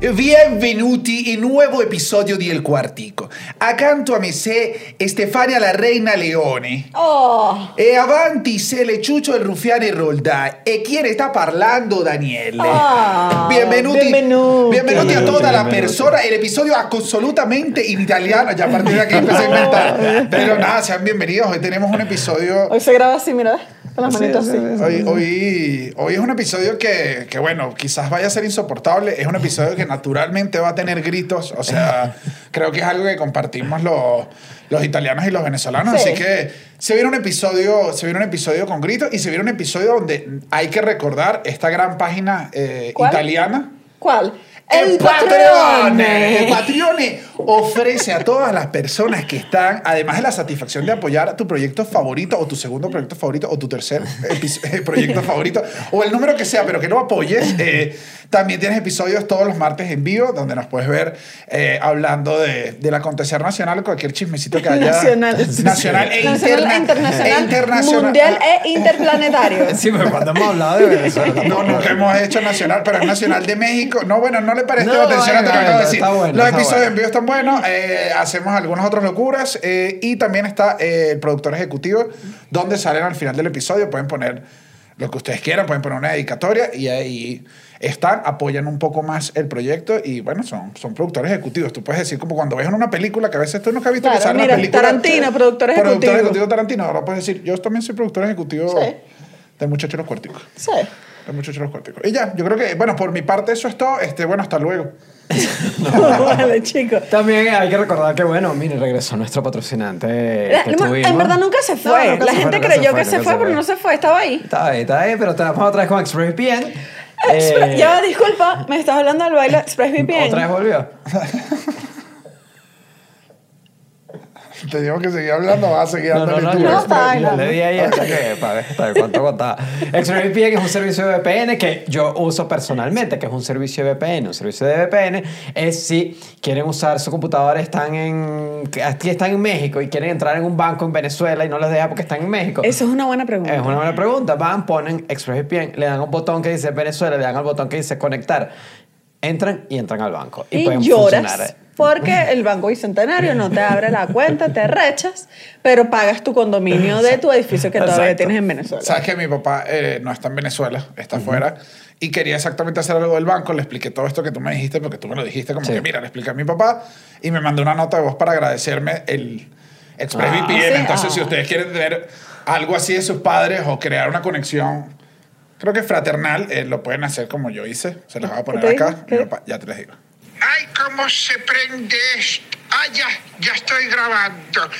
Benvenuti in nuovo episodio di El Quartico. Accanto a me c'è Stefania la Reina Leone. Oh, E avanti se le Ciuccio il Ruffiani Roldà. E chi ne sta parlando Daniele. Ah, benvenuti, benvenuti. benvenuti a toda la persona. El episodio absolutamente en italiano. Ya a partir de aquí empecé a inventar. Pero nada, sean bienvenidos. Hoy tenemos un episodio hoy se graba así, mira, con las Sí, manitas sí, así. sí. Hoy, hoy, hoy es un episodio que, que, bueno, quizás vaya a ser insoportable. Es un episodio que naturalmente va a tener gritos. O sea, creo que es algo que compartimos los, los italianos y los venezolanos. Sí. Así que se viene un episodio, se viene un episodio con gritos y se viene un episodio donde hay que recordar esta gran página eh, ¿Cuál? italiana. ¿Cuál? El Patreon. Patreon. El Patreon ofrece a todas las personas que están, además de la satisfacción de apoyar tu proyecto favorito o tu segundo proyecto favorito o tu tercer proyecto favorito o el número que sea, pero que lo apoyes. eh, también tienes episodios todos los martes en vivo donde nos puedes ver eh, hablando de, del acontecer nacional, cualquier chismecito que haya. Nacional. Nacional e, Nacional, interna- internacional, e internacional. mundial e interplanetario. Sí, pero cuando hemos hablado de Venezuela. No, nunca hemos hecho nacional, pero es nacional de México. No, bueno, no le parece No, atención a lo que acabo de decir. está bueno, Los episodios bueno. en vivo están buenos. eh, hacemos algunas otras locuras. eh, y también está eh, el productor ejecutivo, donde salen al final del episodio. Pueden poner lo que ustedes quieran, pueden poner una dedicatoria y ahí están, apoyan un poco más el proyecto y bueno, son, son productores ejecutivos. Tú puedes decir como cuando ves en una película que a veces tú nunca has visto que Claro, sale mira, una película. Tarantino, productor ejecutivo. Productor ejecutivo Tarantino. Ahora puedes decir, yo también soy productor ejecutivo Sí. de Muchachos los Cuarticos. Sí. De Muchachos los Cuarticos. Y ya, yo creo que, bueno, por mi parte eso es todo. Este, bueno, hasta luego. vale, chicos. También hay que recordar que, bueno, mire, regresó nuestro patrocinante. La- que en verdad nunca se No, fue. nunca la se fue, gente nunca creyó que se nunca fue, pero no se fue, estaba ahí. Está bien, está bien, pero trabajamos otra vez con ExpressVPN. Expre- Eh, Ya, disculpa, me estás hablando del baile ExpressVPN. Otra vez volvió. Teníamos que seguir hablando, vas a seguir No, no, dándole no, No, está yo le di ahí hasta que, para ver hasta cuánto contaba. ExpressVPN es un servicio de VPN que yo uso personalmente, que es un servicio de VPN. Un servicio de VPN es si quieren usar su computadora, están en, aquí están en México y quieren entrar en un banco en Venezuela y no les deja porque están en México. Eso es una buena pregunta. Es una buena pregunta. Van, ponen ExpressVPN, le dan un botón que dice Venezuela, le dan al botón que dice conectar. Entran y entran al banco. Y, y pueden lloras funcionar. Porque el Banco Bicentenario no te abre la cuenta, te rechas, pero pagas tu condominio de tu edificio que todavía Exacto. tienes en Venezuela. Sabes que mi papá eh, no está en Venezuela, está afuera. Y quería exactamente hacer algo del banco. Le expliqué todo esto que tú me dijiste, porque tú me lo dijiste, como Sí. que mira, le expliqué a mi papá. Y me mandó una nota de voz para agradecerme el ExpressVPN. Ah, sí, Entonces, ah. si ustedes quieren tener algo así de sus padres o crear una conexión, creo que fraternal, eh, lo pueden hacer como yo hice. Se los voy a poner ¿Qué te acá. ya te les digo. Ay, ¿cómo se prende esto? Ah, ya, ya estoy grabando.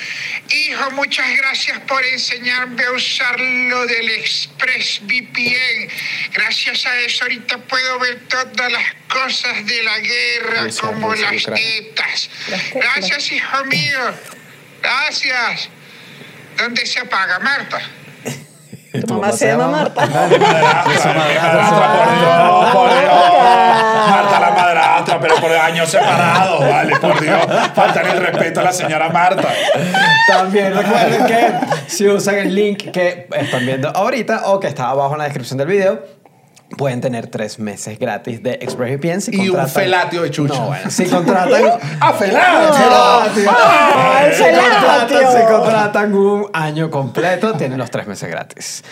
Hijo, muchas gracias por enseñarme a usar lo del ExpressVPN. Gracias a eso ahorita puedo ver todas las cosas de la guerra, como las tetas. Gracias, hijo mío. Gracias. ¿Dónde se apaga, Marta? Tu mamá se llama Marta. Madrastra, madrastra, por Dios, por Dios. Marta la madrastra, pero por años separados, vale, por Dios. Faltan el respeto a la señora Marta. También recuerden que si usan el link que están viendo ahorita o que está abajo en la descripción del video, pueden tener tres meses gratis de ExpressVPN si Y un contratan... felatio de chucho. No, bueno, si contratan... ¡Ah, felatio! Felatio. ¡Ah, Si contratan, felatio! si contratan un año completo, tienen los tres meses gratis.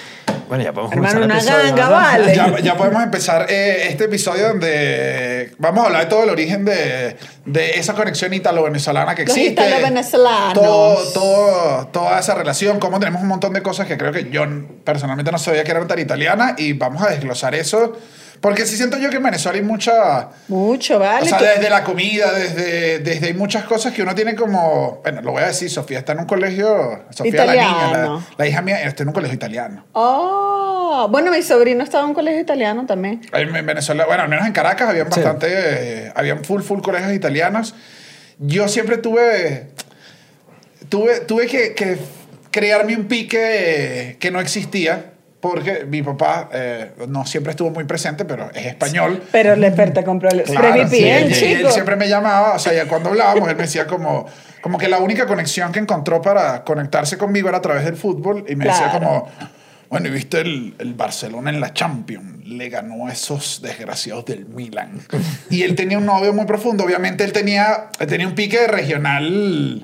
Bueno, ya podemos Hermano, comenzar el una episodio, ganga, ¿no? vale. Ya, ya podemos empezar eh, este episodio donde vamos a hablar de todo el origen de, de esa conexión italo-venezolana que Los existe. italo-venezolanos. Todo, todo, toda esa relación, cómo tenemos un montón de cosas que creo que yo personalmente no sabía que eran tan italiana y vamos a desglosar eso. Porque sí siento yo que en Venezuela hay mucha... Mucho, O ¿vale? sea, Que- desde la comida, desde, desde hay muchas cosas que uno tiene como... Bueno, lo voy a decir, Sofía está en un colegio... Sofía la niña, la, Italiano. la hija mía, está en un colegio italiano. Oh, bueno, mi sobrino estaba en un colegio italiano también. En en Venezuela, bueno, al menos en Caracas habían Sí. bastante, eh, habían full, full colegios italianos. Yo siempre tuve, tuve, tuve que, que crearme un pique que no existía, porque mi papá eh, no siempre estuvo muy presente, pero es español. Pero le te compró el Claro, sí, él, chico. él siempre me llamaba, o sea, ya cuando hablábamos, él me decía como, como que la única conexión que encontró para conectarse conmigo era a través del fútbol y me decía Claro. como, bueno, ¿y viste el, el Barcelona en la Champions? le ganó a esos desgraciados del Milan. Y él tenía un novio muy profundo. Obviamente él tenía, él tenía un pique regional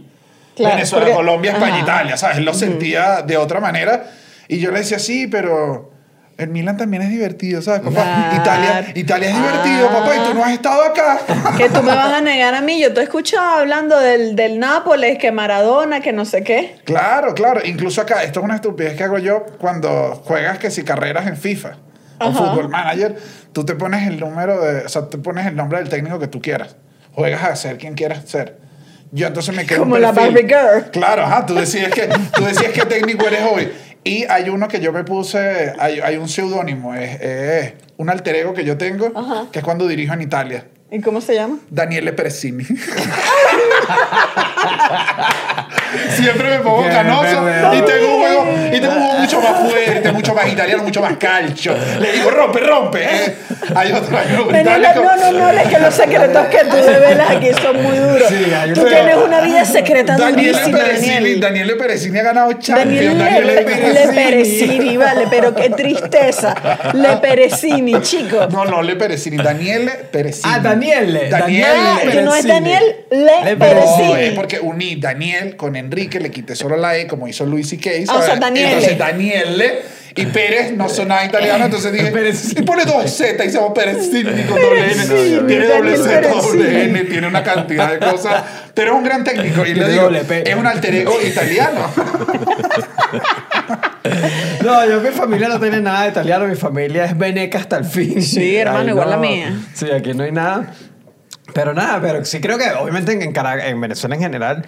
Claro, Venezuela, porque- Colombia, España, ajá. Italia, ¿sabes? Él lo sentía de otra manera. Y yo le decía, sí, pero el Milan también es divertido, ¿sabes, papá? Claro. Italia, Italia es divertido, Ah. papá, y tú no has estado acá. Que tú me vas a negar a mí. Yo te he escuchado hablando del, del Nápoles, que Maradona, que no sé qué. Claro, claro. Incluso acá, esto es una estupidez que hago yo cuando juegas que si carreras en FIFA o Ajá. Fútbol Manager, tú te pones el número de, o sea, te pones el nombre del técnico que tú quieras. Juegas a ser quien quieras ser. Yo entonces me quedo Como un la. Barbie Girl. Claro, ajá, tú decides que tú decides qué técnico eres hoy. Y hay uno que yo me puse, hay, hay un seudónimo, es, es un alter ego que yo tengo, Ajá. que es cuando dirijo en Italia. ¿Y cómo se llama? Daniele Peresini. Siempre me pongo canoso y tengo un juego, y tengo un juego mucho más fuerte, mucho más italiano, mucho más calcio. Le digo, rompe, rompe. Eh, Hay otro, hay Daniela, británico. no, no, no, es que los secretos que tú revelas aquí son muy duros. Sí, un- tú tienes una vida secreta Daniele durísima, Daniel. Daniele Peresini ha ganado Champions. Daniel Daniele Le, Le Peresini, vale, pero qué tristeza. Le Peresini, chico. No, no, Le Peresini, Daniele Peresini. Ah, Daniele, Daniele. Ah, que no es. Daniel Le, Le No, Peresini. es porque uní Daniel con Enrique, le quité solo la E, como hizo Luis y Case. O sea, Daniele. Entonces, Daniele y Pérez no son nada italiano, entonces dije, Peresini. y pone dos Z y se llama Peresini con doble N. Tiene doble Z, doble. N, tiene una cantidad de cosas. Pero es un gran técnico y le digo, es un alter ego italiano. No, yo mi familia no tiene nada de italiano, mi familia es veneca hasta el fin. Sí, hermano, Ahí igual no- la mía. Sí, aquí no hay nada. Pero nada, pero sí creo que obviamente en, en Venezuela en general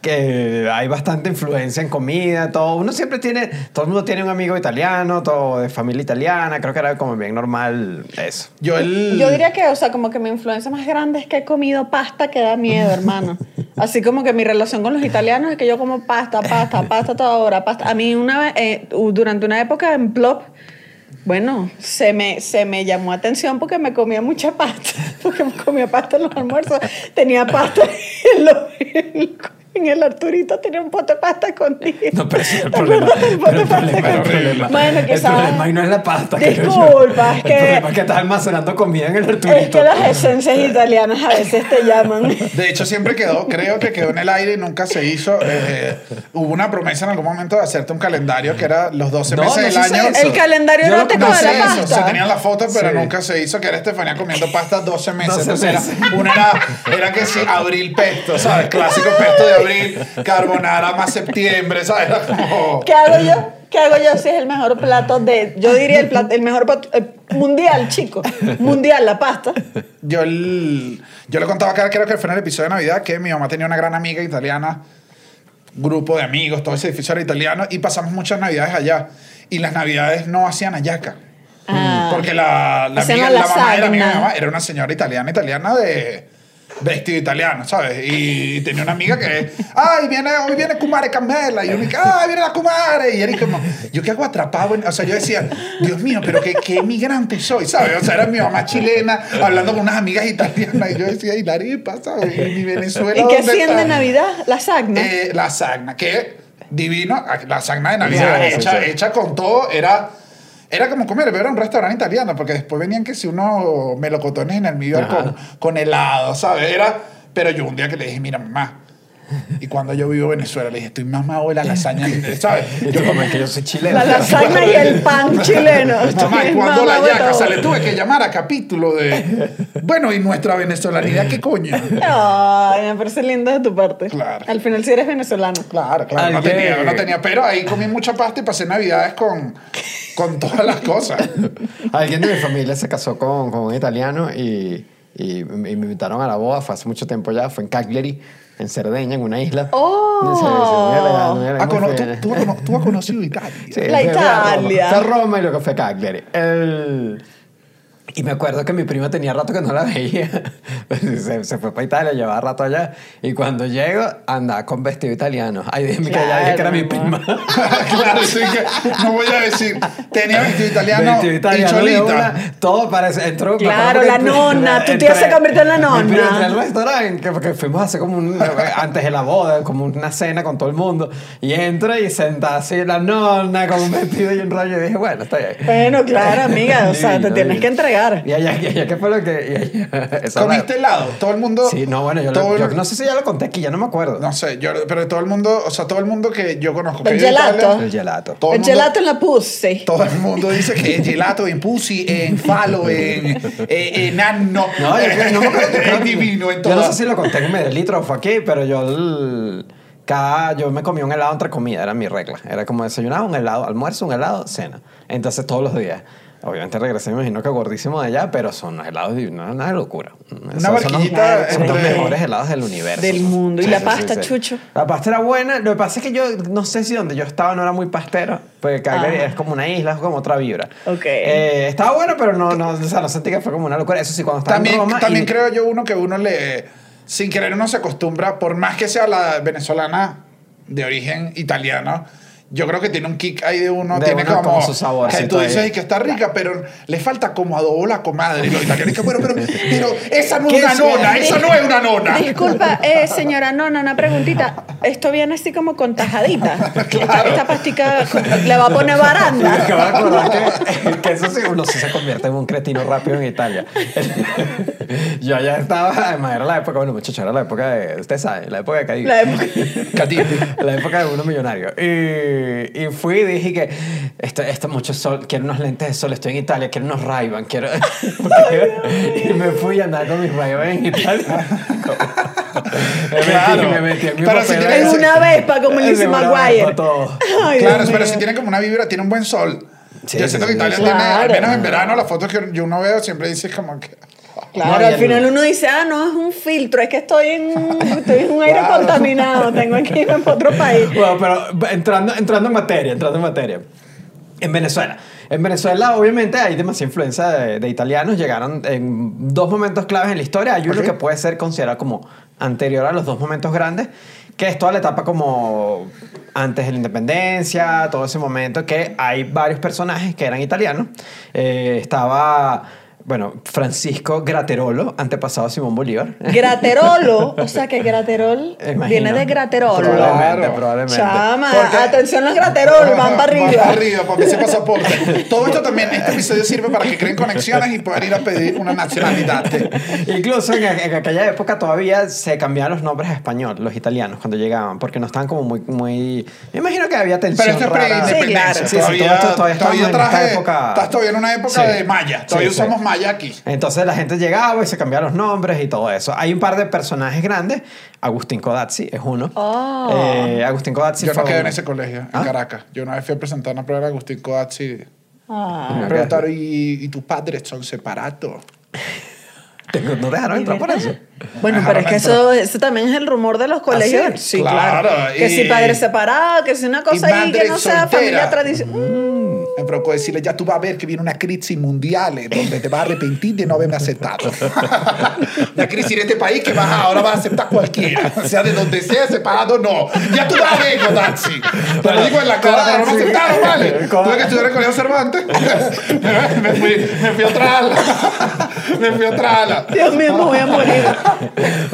que hay bastante influencia en comida, todo. Uno siempre tiene, todo el mundo tiene un amigo italiano, todo de familia italiana, creo que era como bien normal eso. Yo el... Yo diría que, o sea, como que mi influencia más grande es que he comido pasta que da miedo, hermano. Así como que mi relación con los italianos es que yo como pasta, pasta, pasta toda hora, pasta. A mí una vez, eh, durante una época en Plop, bueno, se me, se me llamó atención porque me comía mucha pasta, porque me comía pasta en los almuerzos. Tenía pasta en, los- en- el Arturito, tenía un pote de pasta escondido. No, pero ese es el ¿Te problema. pote Pero el problema, el problema. Bueno, el problema ahí no es la pasta. Disculpa, es El que- problema es que estás almacenando comida en el Arturito. Es que las esencias italianas a veces te llaman. De hecho, siempre quedó, creo que quedó en el aire y nunca se hizo. Eh, hubo una promesa en algún momento de hacerte un calendario que era los 12 No, meses no del año. eso. El calendario Yo lo erótico No de sé la eso, pasta. se tenían las fotos, pero Sí. nunca se hizo que era Estefanía comiendo pasta 12 meses. 12 Entonces era, una era, era que sí, abril pesto, ¿sabes? Clásico pesto de abril, carbonara más septiembre, ¿sabes? Era como... ¿Qué hago yo? ¿Qué hago yo si es el mejor plato de... Yo diría el, plato, el mejor plato eh, mundial, chico. Mundial, la pasta. Yo, el- yo le contaba acá, creo que fue en el episodio de Navidad, que mi mamá tenía una gran amiga italiana, grupo de amigos, todo ese edificio era italiano, y pasamos muchas Navidades allá. Y las Navidades no hacían hallaca. Ah. Porque la, la, amiga- la la mamá de la amiga de mamá era una señora italiana, italiana de vestido italiano, ¿sabes? Y tenía una amiga que, ay, viene, hoy viene Kumare Camela, y yo me dije, ay, viene la Kumare, y era como, yo qué hago atrapado, en- o sea, yo decía, Dios mío, pero qué, qué emigrante soy, ¿sabes? O sea, era mi mamá chilena, hablando con unas amigas italianas, y yo decía, y la arepa, ¿sabes? Y mi Venezuela, ¿Y qué ¿dónde hacían de Navidad? La sagna. Eh, la sagna, que divino, la sagna de Navidad, Sí, sí, hecha, sí. hecha con todo, era, era como comer, pero era un restaurante italiano, porque después venían que si unos melocotones en el medio con, con helado, ¿sabes? Era, pero yo un día que le dije, mira, mamá, y cuando yo vivo en Venezuela, le dije, estoy mamado de la lasaña, ¿sabes? Y tú como es que yo soy chileno. La lasaña y el pan chileno. Mamá, y cuando la yaca, o sea, le tuve que llamar a capítulo de, bueno, y nuestra venezolanidad, ¿qué coño? Ay, me parece lindo de tu parte. Claro. Al final sí eres venezolano. Claro, claro, no tenía, no tenía, pero ahí comí mucha pasta y pasé navidades con, con todas las cosas. Alguien de mi familia se casó con, con un italiano y, y me me invitaron a la boda, fue hace mucho tiempo ya, fue en Cagliari, en Cerdeña, en una isla. ¡Oh! Tú, has cono- tú has conocido Italia. Sí, La fui a Roma. Italia. Fue a Roma y luego fue Cagliari. El- Y me acuerdo que mi prima tenía rato que no la veía. se, se fue para Italia, llevaba rato allá. Y cuando llego, andaba con vestido italiano. Ay, déjeme que ya dije que era mi Claro, prima. claro, sí que no voy a decir. Tenía vestido italiano, Vestido italiano y cholita. una, todo parece. Entró, Claro, la nonna, tu entré- tía se convirtió en la nonna. entré al restaurante, que, porque fuimos a hacer como un. Antes de la boda, como una cena con todo el mundo. Y entra y senta así la nonna con un vestido y un rollo. Y dije, bueno, está bien. Bueno, claro, amiga, o sea, te tienes que entregar. Y allá, y allá, ¿qué fue lo que.? y allá- esa ¿Comiste helado? Todo el mundo. Sí, no, bueno, yo, todo lo- yo el- no sé si ya lo conté aquí, ya no me acuerdo. No sé, yo, pero todo el mundo, o sea, todo el mundo que yo conozco. que El gelato. Italia, El gelato. todo El mundo- gelato en la pussy. Todo el mundo dice que es gelato en pussy, en falo, en, en, en. No, yo creo- no me acuerdo. que- divino en Yo todo. no sé si lo conté en Medelitro o fue aquí, pero yo el- cada yo me comía un helado entre comidas, era mi regla. Era como desayunaba un helado, almuerzo, un helado, cena. Entonces todos los días. Obviamente regresé, me imagino que gordísimo de allá, pero son helados divinos, una locura. Son- son los- son los entre- mejores helados del universo. Del mundo. ¿Y la pasta, Chucho? La pasta era buena. Lo que pasa es que yo no sé si donde yo estaba no era muy pastero. Porque Calgary Ah. es como una isla, es como otra vibra. Ok. Eh, estaba bueno, pero no, no, o sea, no sentí que fue como una locura. Eso sí, cuando estaba También, en Roma. también y- creo yo uno que uno le, sin querer uno se acostumbra, por más que sea la venezolana de origen italiano, yo creo que tiene un kick ahí de uno, De tiene uno como, como su saborcito que tú dices ahí. "Y que está rica, pero le falta como adobo la comadre. Y los italianos que bueno, pero, pero esa no ¿Qué es una nona, esa no es una nona. Disculpa, eh, señora Nona, una preguntita. Esto viene así como con tajadita. Esta, Claro. esta pastica le va a poner baranda. acabo de acordar que, que eso sí, uno sí se convierte en un cretino rápido en Italia. Yo ya estaba, además era la época, bueno muchachos, era la época de, usted sabe, la época de Cadiz. La época- la época de uno millonario. Y, y fui y dije que esto, esto mucho sol, quiero unos lentes de sol, estoy en Italia, quiero unos ray quiero... y me fui a andar con mis ray en Italia. Me metí- Claro. me metí en mi Pero si tienes- En una Vespa como Lizzie En una McGuire. Claro, pero si tiene como una vibra, tiene un buen sol. Sí, yo siento sí, que Italia tiene, al menos en verano, las fotos que yo no veo siempre dices como que... Claro, No, al final uno dice, ah, no, es un filtro, es que estoy en, estoy en un aire Claro. contaminado, tengo que irme para otro país. Bueno, pero entrando, entrando en materia, entrando en materia. En Venezuela. En Venezuela, obviamente, hay demasiada influencia de, de italianos. Llegaron en dos momentos claves en la historia. Hay uno Ok. que puede ser considerado como anterior a los dos momentos grandes, que es toda la etapa como antes de la independencia, todo ese momento, que hay varios personajes que eran italianos. Eh, estaba, bueno, Francisco Graterolo, antepasado de Simón Bolívar. Graterolo, o sea que graterol Imagino. viene de graterolo. Probablemente, Claro. probablemente. Chama, Porque- atención los graterol, van para Van arriba. para arriba, para ese pasaporte. Todo esto también, este episodio sirve para que creen conexiones y puedan ir a pedir una nacionalidad. Incluso en, en aquella época todavía se cambiaban los nombres a español, los italianos, cuando llegaban, porque no estaban como muy... muy me imagino que había tensión Pero esto es pre-independencia. Sí, claro. Sí, sí, todavía, todo esto todavía estamos en esta traje- época- Estás todavía en una época Sí. de maya. Todavía Sí, sí. usamos maya aquí. Entonces la gente llegaba y se cambiaban los nombres y todo eso. Hay un par de personajes grandes. Agustín Codazzi es uno. Oh. Eh, Agustín Codazzi Yo fue no quedé en ese colegio, en ¿Ah? Caracas. Yo una vez fui a presentar una prueba de Agustín Coazzi. Ah. Me preguntaron, ¿y, y tus padres son separados? ¿No dejaron entrar por eso? Bueno, pero es que eso, eso también es el rumor de los colegios. sí? Sí, claro. Claro, Que y- si padre separado, que si una cosa y ahí que no sea soltera. familia tradicional. Me provocó decirle, ya tú vas a ver que viene una crisis mundial eh, donde te vas a arrepentir de no haberme aceptado. la crisis en este país que vas ahora vas a aceptar cualquiera. O sea, de donde sea separado, no. Ya tú vas a ver, Kodachi. Te lo digo en la cara, pero no me aceptaron, ¿vale? Tuve que estudiar en el Colegio Cervantes. me, fui, me fui a otra ala. me fui a otra ala. Dios mío, me voy a morir.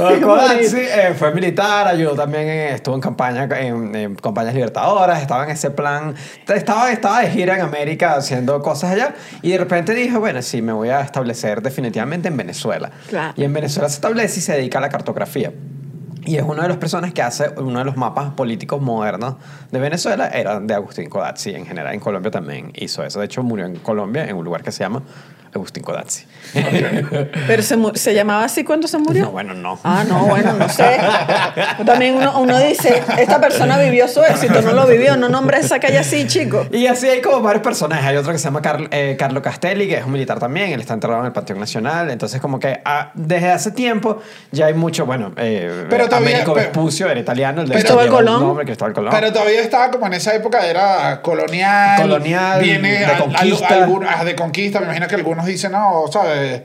Eh, fue militar, ayudó también, en- estuvo en campaña, en, en campañas libertadoras, estaba en ese plan, estaba, estaba de gira en América haciendo cosas allá y de repente dijo, bueno, sí, me voy a establecer definitivamente en Venezuela. Claro. Y en Venezuela se establece y se dedica a la cartografía. Y es una de las personas que hace uno de los mapas políticos modernos de Venezuela, era de Agustín Codazzi en general. En Colombia también hizo eso. De hecho, murió en Colombia, en un lugar que se llama Agustín Codazzi. Pero se, se llamaba así cuando se murió. No, bueno, no. Ah, no, bueno, no sé. También uno, uno dice, esta persona vivió su éxito, no lo vivió, no nombre esa calle así, chico. Y así hay como varios personajes. Hay otro que se llama Carl- eh, Carlo Castelli, que es un militar también. Él está enterrado en el Panteón Nacional. Entonces, como que ah, desde hace tiempo ya hay mucho, bueno. eh, Pero todavía- Américo pero- Vespucio era italiano, el de Cristóbal Colón. nombre, Cristóbal Colón. Pero todavía estaba como en esa época, era colonial. Colonial, Viene de al- conquista. algún- ah, de conquista. Me imagino que algunos dicen, no, ¿sabes?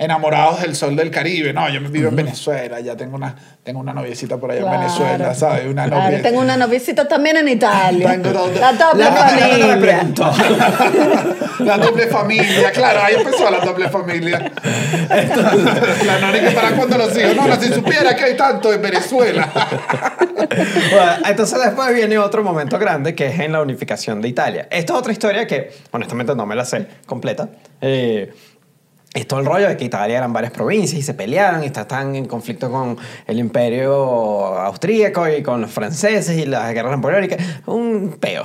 Enamorados del sol del Caribe. No, yo vivo en Venezuela, ya tengo una, tengo una noviecita por allá en Claro. Venezuela, ¿sabes? Una Claro, novia. tengo una noviecita también en Italia. Tengo La doble La- la- la- la- familia. doble familia, claro, ahí empezó la doble familia. la que para cuando los hijos. No, no, si supiera que hay tanto en Venezuela. Bueno, entonces después viene otro momento grande que es en la unificación de Italia. Esta es otra historia que honestamente no me la sé completa. Eh, es todo el rollo de que Italia eran varias provincias y se pelearon y estaban en conflicto con el imperio austríaco y con los franceses y las guerras napoleónicas. Un peo.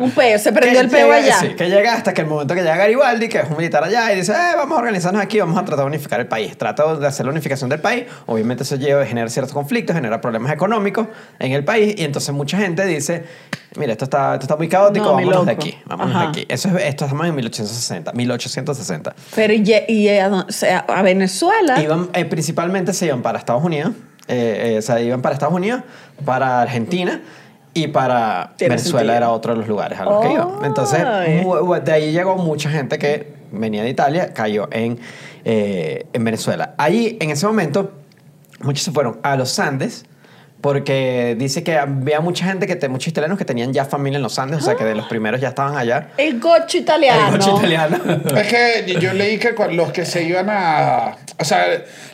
Un peo, se prendió el peo llega- allá. Sí, que llega hasta que el momento que llega Garibaldi, que es un militar allá, y dice, eh, vamos a organizarnos aquí, vamos a tratar de unificar el país. Trata de hacer la unificación del país. Obviamente eso lleva, genera ciertos conflictos, genera problemas económicos en el país, y entonces mucha gente dice, mira, esto está, esto está muy caótico, No, vámonos de aquí, vámonos Ajá. de aquí. Eso es, esto estamos en 1860, 1860. Pero y, y a, dónde- o sea, a Venezuela. Iban, eh, principalmente se iban para Estados Unidos, eh, eh, o sea, iban para Estados Unidos, para Argentina y para Venezuela sentido. era otro de los lugares a los que iban. Entonces, de ahí llegó mucha gente que venía de Italia, cayó en, eh, en Venezuela. Ahí, en ese momento, muchos se fueron a los Andes. Porque dice que había mucha gente, que te- muchos italianos que tenían ya familia en los Andes, o sea que de los primeros ya estaban allá. El gocho italiano. El coche italiano. Es que yo leí que los que se iban a. O sea,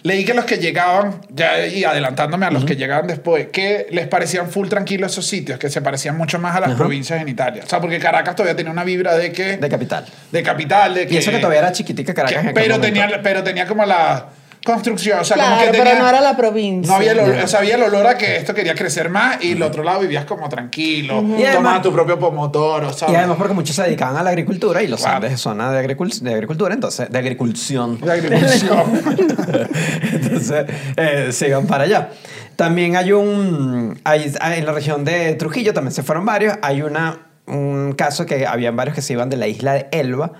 leí que los que llegaban, ya y adelantándome a los que llegaban después, que les parecían full tranquilos esos sitios, que se parecían mucho más a las provincias en Italia. O sea, porque Caracas todavía tenía una vibra de que. De capital. de capital, de que. Y eso que todavía era chiquitica Caracas. que- en aquel pero, tenía, pero tenía como la construcción. O sea, Claro, como que pero tenía. no era la provincia. No había el olor, o sea, había el olor a que esto quería crecer más y el otro lado vivías como tranquilo, además- tomabas tu propio pomodoro, ¿sabes? Y además porque muchos se dedicaban a la agricultura y los Claro. Andes es zona de, agricul- de agricultura, entonces, de agriculción. De agricultura. entonces, eh, se iban para allá. También hay un, hay, hay- en la región de Trujillo también se fueron varios. Hay una, un caso que habían varios que se iban de la isla de Elba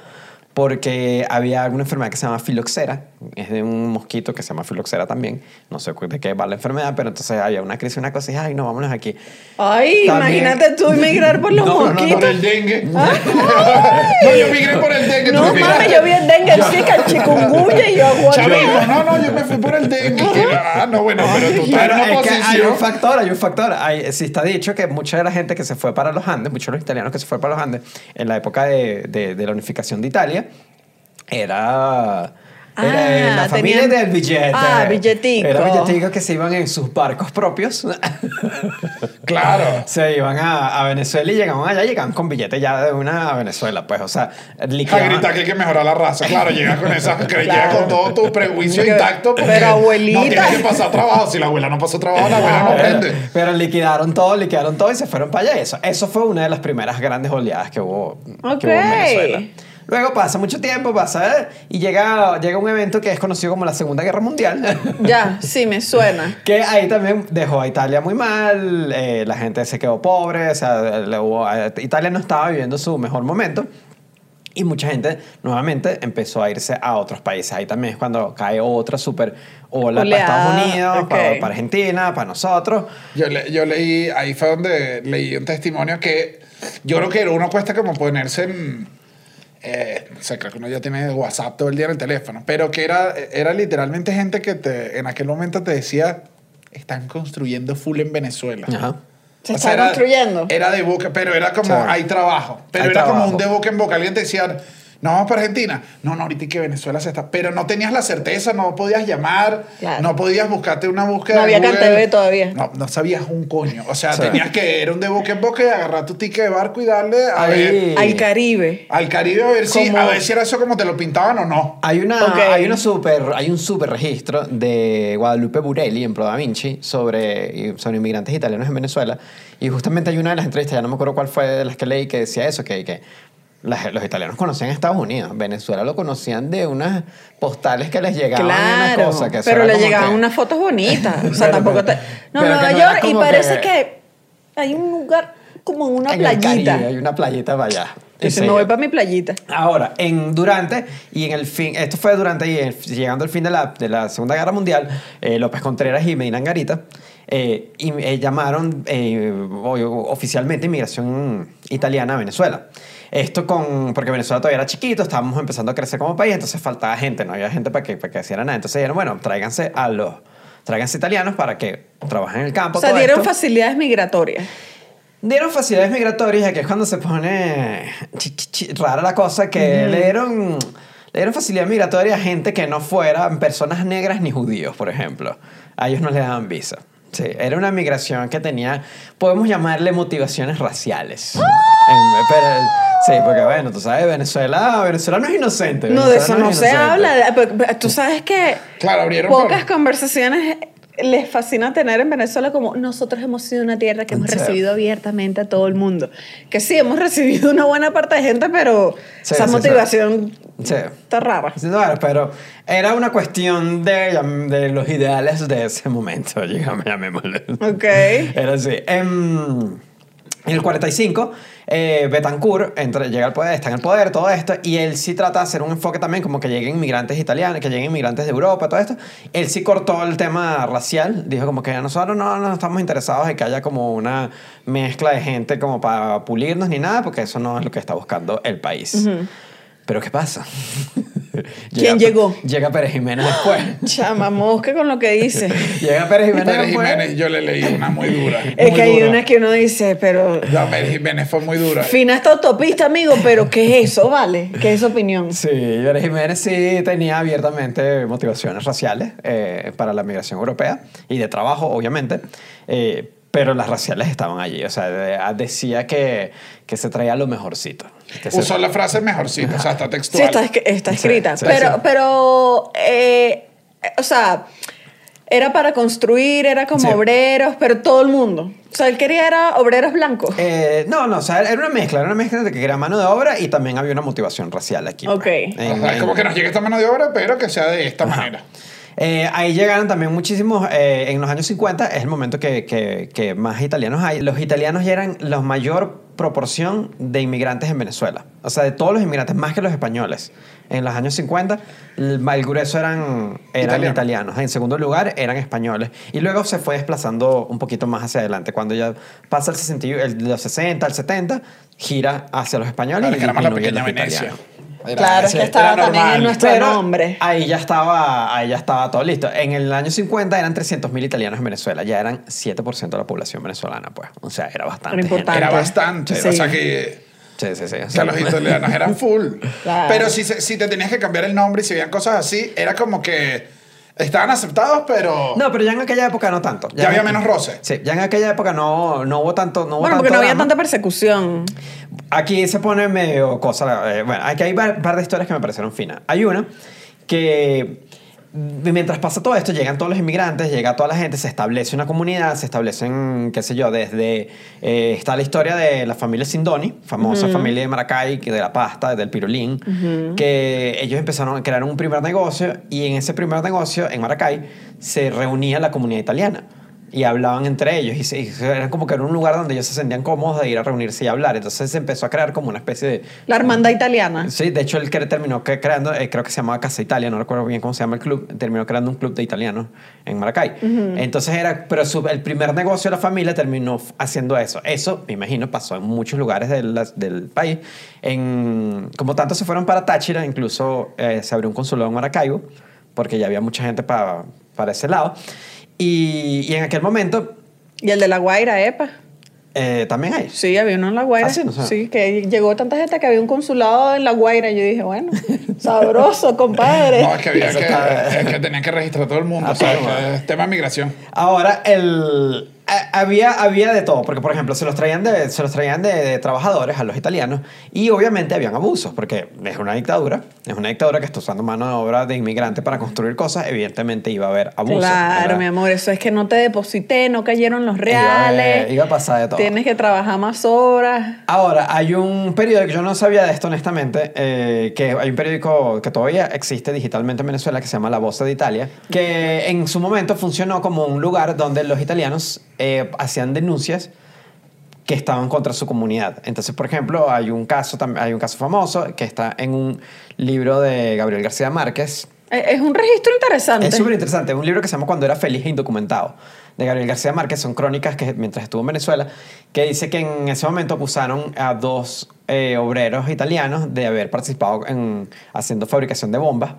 porque había alguna enfermedad que se llama filoxera, es de un mosquito que se llama filoxera también, no sé de qué va la enfermedad, pero entonces había una crisis, una cosa y ay, no, vámonos aquí. Ay, También- imagínate tú emigrar por los No, no, no, mosquitos. por el dengue. Ay. no, yo migré por el dengue. No mames, yo vi el dengue, el zika, el chikungunya y yo aguanté. Chabelo, no, no, yo me fui por el dengue. Ah, no, bueno, pero tú estás en Pero una es que hay un factor, hay un factor. Hay, sí está dicho que mucha de la gente que se fue para los Andes, muchos de los italianos que se fueron para los Andes en la época de, de- de la unificación de Italia, era... Era Ah, la familia tenían- del billete. Ah, billetico. Era billetico que se iban en sus barcos propios. Claro. se iban a, a Venezuela y llegaban allá, llegaban con billete ya de una a Venezuela, pues, o sea, A liquidaban- gritar que hay que mejorar la raza. Claro, llegas con esa, llegas Claro. con todo tu prejuicio intacto. pero abuelita. No tienes que pasar trabajo. Si la abuela no pasó trabajo, la abuela no aprende. Pero liquidaron todo, liquidaron todo y se fueron para allá. Eso, eso fue una de las primeras grandes oleadas que hubo, que hubo Ok. en Venezuela. Luego pasa mucho tiempo, pasa eh, y llega, llega un evento que es conocido como la Segunda Guerra Mundial. Ya, sí, me suena. Que ahí también dejó a Italia muy mal, eh, la gente se quedó pobre, o sea, le hubo- eh, Italia no estaba viviendo su mejor momento. Y mucha gente nuevamente empezó a irse a otros países. Ahí también es cuando cae otra super ola Oleada, para Estados Unidos, para Argentina, para nosotros. Yo, le- yo leí, ahí fue donde leí un testimonio que yo creo que uno cuesta como ponerse en... Eh, no sé, creo que uno ya tiene WhatsApp todo el día en el teléfono, pero que era, era literalmente gente que te, en aquel momento te decía, están construyendo full en Venezuela. Ajá. Se O está sea, era- construyendo. Era de boca, pero era como, Sí. hay trabajo. Pero Hay era como un de boca en boca. Alguien te decía, no vamos para Argentina. No, no, ahorita que Venezuela se está. Pero no tenías la certeza, no podías llamar, Claro. no podías buscarte una búsqueda. No había. CanTV todavía. No, no sabías un coño. O sea, Sí. tenías que, era un de boca en boca y agarrar tu ticket de barco y darle a Ahí- ver. Al Caribe. Al Caribe a ver, si, Como- a ver si era eso como te lo pintaban o no. Hay, una, hay, una super, hay un super registro de Guadalupe Burelli en Pro Da Vinci sobre, sobre inmigrantes italianos en Venezuela. Y justamente hay una de las entrevistas, ya no me acuerdo cuál fue de las que leí, que decía eso, que, que las- los italianos conocían Estados Unidos. Venezuela lo conocían de unas postales que les llegaban y Claro. cosa. Que eso pero era le como llegaban que- unas fotos bonitas. O sea, Pero- tampoco te. No, pero Nueva que no era York, y como parece que- que... hay un lugar como una en el playita. Hay una playita para allá. Y Sí. me voy para mi playita. Ahora, en durante y en el fin, esto fue durante y en- llegando al fin de la, de la Segunda Guerra Mundial, eh, López Contreras y Medina Angarita eh, y, eh, llamaron eh, oficialmente inmigración italiana a Venezuela. Esto con, porque Venezuela todavía era chiquito, estábamos empezando a crecer como país, entonces faltaba gente, no había gente para que, para que hiciera nada. Entonces dijeron, bueno, tráiganse a los, tráiganse italianos para que trabajen en el campo. O sea, todo dieron esto. facilidades migratorias. Dieron facilidades migratorias, aquí es cuando se pone chi- chi- chi- rara la cosa, que le dieron... Le dieron facilidad migratoria a gente que no fueran personas negras ni judíos, por ejemplo. A ellos no les daban visa. Sí, era una migración que tenía, podemos llamarle motivaciones raciales. En- pero, sí, porque bueno, tú sabes, Venezuela, Venezuela no es inocente. No, de eso no es se inocente. habla. Pero- pero Tú sabes que Claro, abrieron pocas por- conversaciones les fascina tener en Venezuela como nosotros hemos sido una tierra que hemos Sí. recibido abiertamente a todo el mundo. Que sí, hemos recibido una buena parte de gente, pero Sí, esa sí, motivación Sí. está rara. No, pero era una cuestión de, de los ideales de ese momento, llamémosle. Ok. Era así. En, en el 45, eh, Betancourt entra, llega al poder, está en el poder, todo esto, y él sí trata de hacer un enfoque también como que lleguen inmigrantes italianos, que lleguen inmigrantes de Europa, todo esto. Él sí cortó el tema racial, dijo como que nosotros no, no estamos interesados en que haya como una mezcla de gente como para pulirnos ni nada, porque eso no es lo que está buscando el país. Pero ¿qué pasa? ¿Quién llegó? Llega Pérez Jiménez después. Chama mosca con lo que dice. Llega Pérez Jiménez Pérez después. Jiménez, yo le leí una muy dura. Es muy que hay dura. unas que uno dice, pero No, Pérez Jiménez fue muy dura. fina esta autopista, amigo, pero ¿qué es eso, vale? ¿Qué es su opinión? Sí, Pérez Jiménez sí tenía abiertamente motivaciones raciales eh, para la migración europea y de trabajo, obviamente. Eh, pero las raciales estaban allí. O sea, de- decía que, que se traía lo mejorcito. Usó la frase mejorcito, o sea, está Sí, textual. está, escri- está Sí, escrita. sí, pero, sí. pero eh, o sea, era para construir, era como Sí. obreros, pero todo el mundo. O sea, él quería era obreros blancos. Eh, no, no, o sea, era una mezcla, era una mezcla de que era mano de obra y también había una motivación racial aquí. pues. Ok. En- O sea, es como que nos llegue esta mano de obra, pero que sea de esta manera. Eh, ahí llegaron también muchísimos, eh, en los años 50 es el momento que, que- que más italianos hay. Los italianos ya eran la mayor proporción de inmigrantes en Venezuela. O sea, de todos los inmigrantes, más que los españoles. En los años 50, el, el grueso eran, eran Italiano. italianos. En segundo lugar, eran españoles. Y luego se fue desplazando un poquito más hacia adelante. Cuando ya pasa el, 60, y- el de los 60 al 70, gira hacia los españoles Claro, y que era más la pequeña Venecia. italianos. Era- Claro, es que era estaba también normal. en nuestro Pero nombre. Ahí ya estaba, ahí ya estaba todo listo. En el año 50 eran 300.000 italianos en Venezuela. Ya eran 7% de la población venezolana, pues. O sea, era bastante. Era importante. Era bastante. Sí. O sea que, Sí, sí, sí. O sea, los italianos eran full. Claro. Pero si, se- si te tenías que cambiar el nombre y si veían cosas así, era como que estaban aceptados, pero No, pero ya en aquella época no tanto. ya había menos roce. Sí, ya en aquella época no, no hubo tanto. No hubo bueno, porque no había tanta persecución. Aquí se pone medio cosa. eh, bueno, aquí hay un par de historias que me parecieron finas. Hay una que mientras pasa todo esto, llegan todos los inmigrantes, llega toda la gente, se establece una comunidad, se establecen, qué sé yo, desde. eh, está la historia de la familia Sindoni, famosa familia de Maracay, que de la pasta, del pirulín, que ellos empezaron a crear un primer negocio y en ese primer negocio, en Maracay, se reunía la comunidad italiana y hablaban entre ellos y, se, y era como que era un lugar donde ellos se sentían cómodos de ir a reunirse y hablar. Entonces se empezó a crear como una especie de... La hermandad italiana. Sí, de hecho él cre- terminó que- creando, eh, creo que se llamaba Casa Italia, no recuerdo bien cómo se llama el club, terminó creando un club de italianos en Maracay. Entonces era, pero su- el primer negocio de la familia terminó haciendo eso. Eso, me imagino, pasó en muchos lugares del, del país. En, como tanto se fueron para Táchira, incluso eh, se abrió un consulado en Maracaibo, porque ya había mucha gente para para ese lado. Y, y en aquel momento Y el de La Guaira, epa. eh, también hay. Sí, había uno en La Guaira. Ah, sí, no sé. Sí, que llegó tanta gente que había un consulado en La Guaira. Yo dije, bueno, sabroso, compadre. No, es que había que, está- es que tenían que registrar a todo el mundo, Ah, o sea, pero bueno. que es tema de migración. Ahora, el, había, había de todo, porque por ejemplo, se los traían, de, se los traían de, de trabajadores a los italianos y obviamente habían abusos, porque es una dictadura, es una dictadura que está usando mano de obra de inmigrante para construir cosas, evidentemente iba a haber abusos. Claro, ¿verdad? mi amor, eso es que no te deposité, no cayeron los Iba a reales. iba a pasar de todo. Tienes que trabajar más horas. Ahora, hay un periódico, yo no sabía de esto honestamente, eh, que hay un periódico que todavía existe digitalmente en Venezuela que se llama La Voz de Italia, que en su momento funcionó como un lugar donde los italianos eh, hacían denuncias que estaban contra su comunidad. Entonces, por ejemplo, hay un caso, hay un caso famoso que está en un libro de Gabriel García Márquez, Eh, Es un registro interesante. es súper interesante. Un libro que se llama Cuando era feliz e indocumentado. de Gabriel García Márquez, son crónicas que mientras estuvo en Venezuela, que dice que en ese momento acusaron a dos eh, obreros italianos de haber participado en haciendo fabricación de bombas.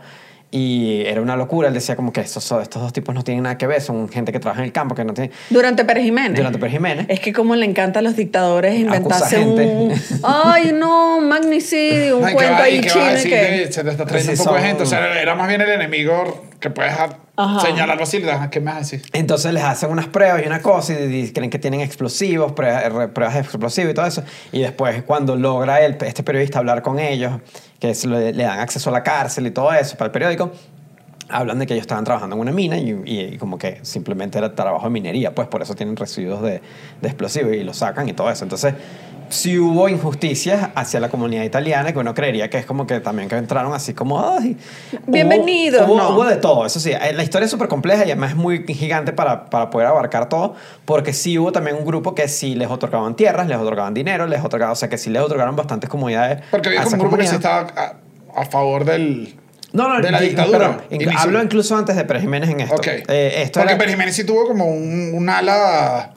Y era una locura. Él decía como que estos, estos dos tipos no tienen nada que ver, son gente que trabaja en el campo, que no tiene... Durante Pérez Jiménez. Durante Pérez Jiménez. Es que como le encanta a los dictadores inventarse gente. un... Ay, no, un magnicidio, un Ay, ¿qué cuento ahí chino que... que se te está trayendo Sí, un poco de gente? O sea, era más bien el enemigo que puedes señalarlo así y le das, ¿qué me vas a decir? Entonces les hacen unas pruebas y una cosa y, y creen que tienen explosivos, pruebas, re- pruebas de explosivos y todo eso. Y después cuando logra el, este periodista hablar con ellos, que se le, le dan acceso a la cárcel y todo eso para el periódico, hablan de que ellos estaban trabajando en una mina y, y- y como que simplemente era trabajo de minería, pues por eso tienen residuos de, de explosivos y lo sacan y todo eso. Entonces, si hubo injusticias hacia la comunidad italiana, que uno creería que es como que también que entraron así como, ay, hubo- Bienvenidos, Hubo, no. hubo de todo, eso sí. eh, La historia es súper compleja y además es muy gigante para, para poder abarcar todo, porque sí hubo también un grupo que sí les otorgaban tierras, les otorgaban dinero, les otorgaban, o sea, que sí les otorgaron bastantes comunidades. Porque había como un grupo que sí comunidad. estaba a, a favor del, No, no, de la di- dictadura. hablo incluso antes de Pérez Jiménez en esto. Ok. Eh, esto Porque era- Pérez Jiménez sí tuvo como un, un ala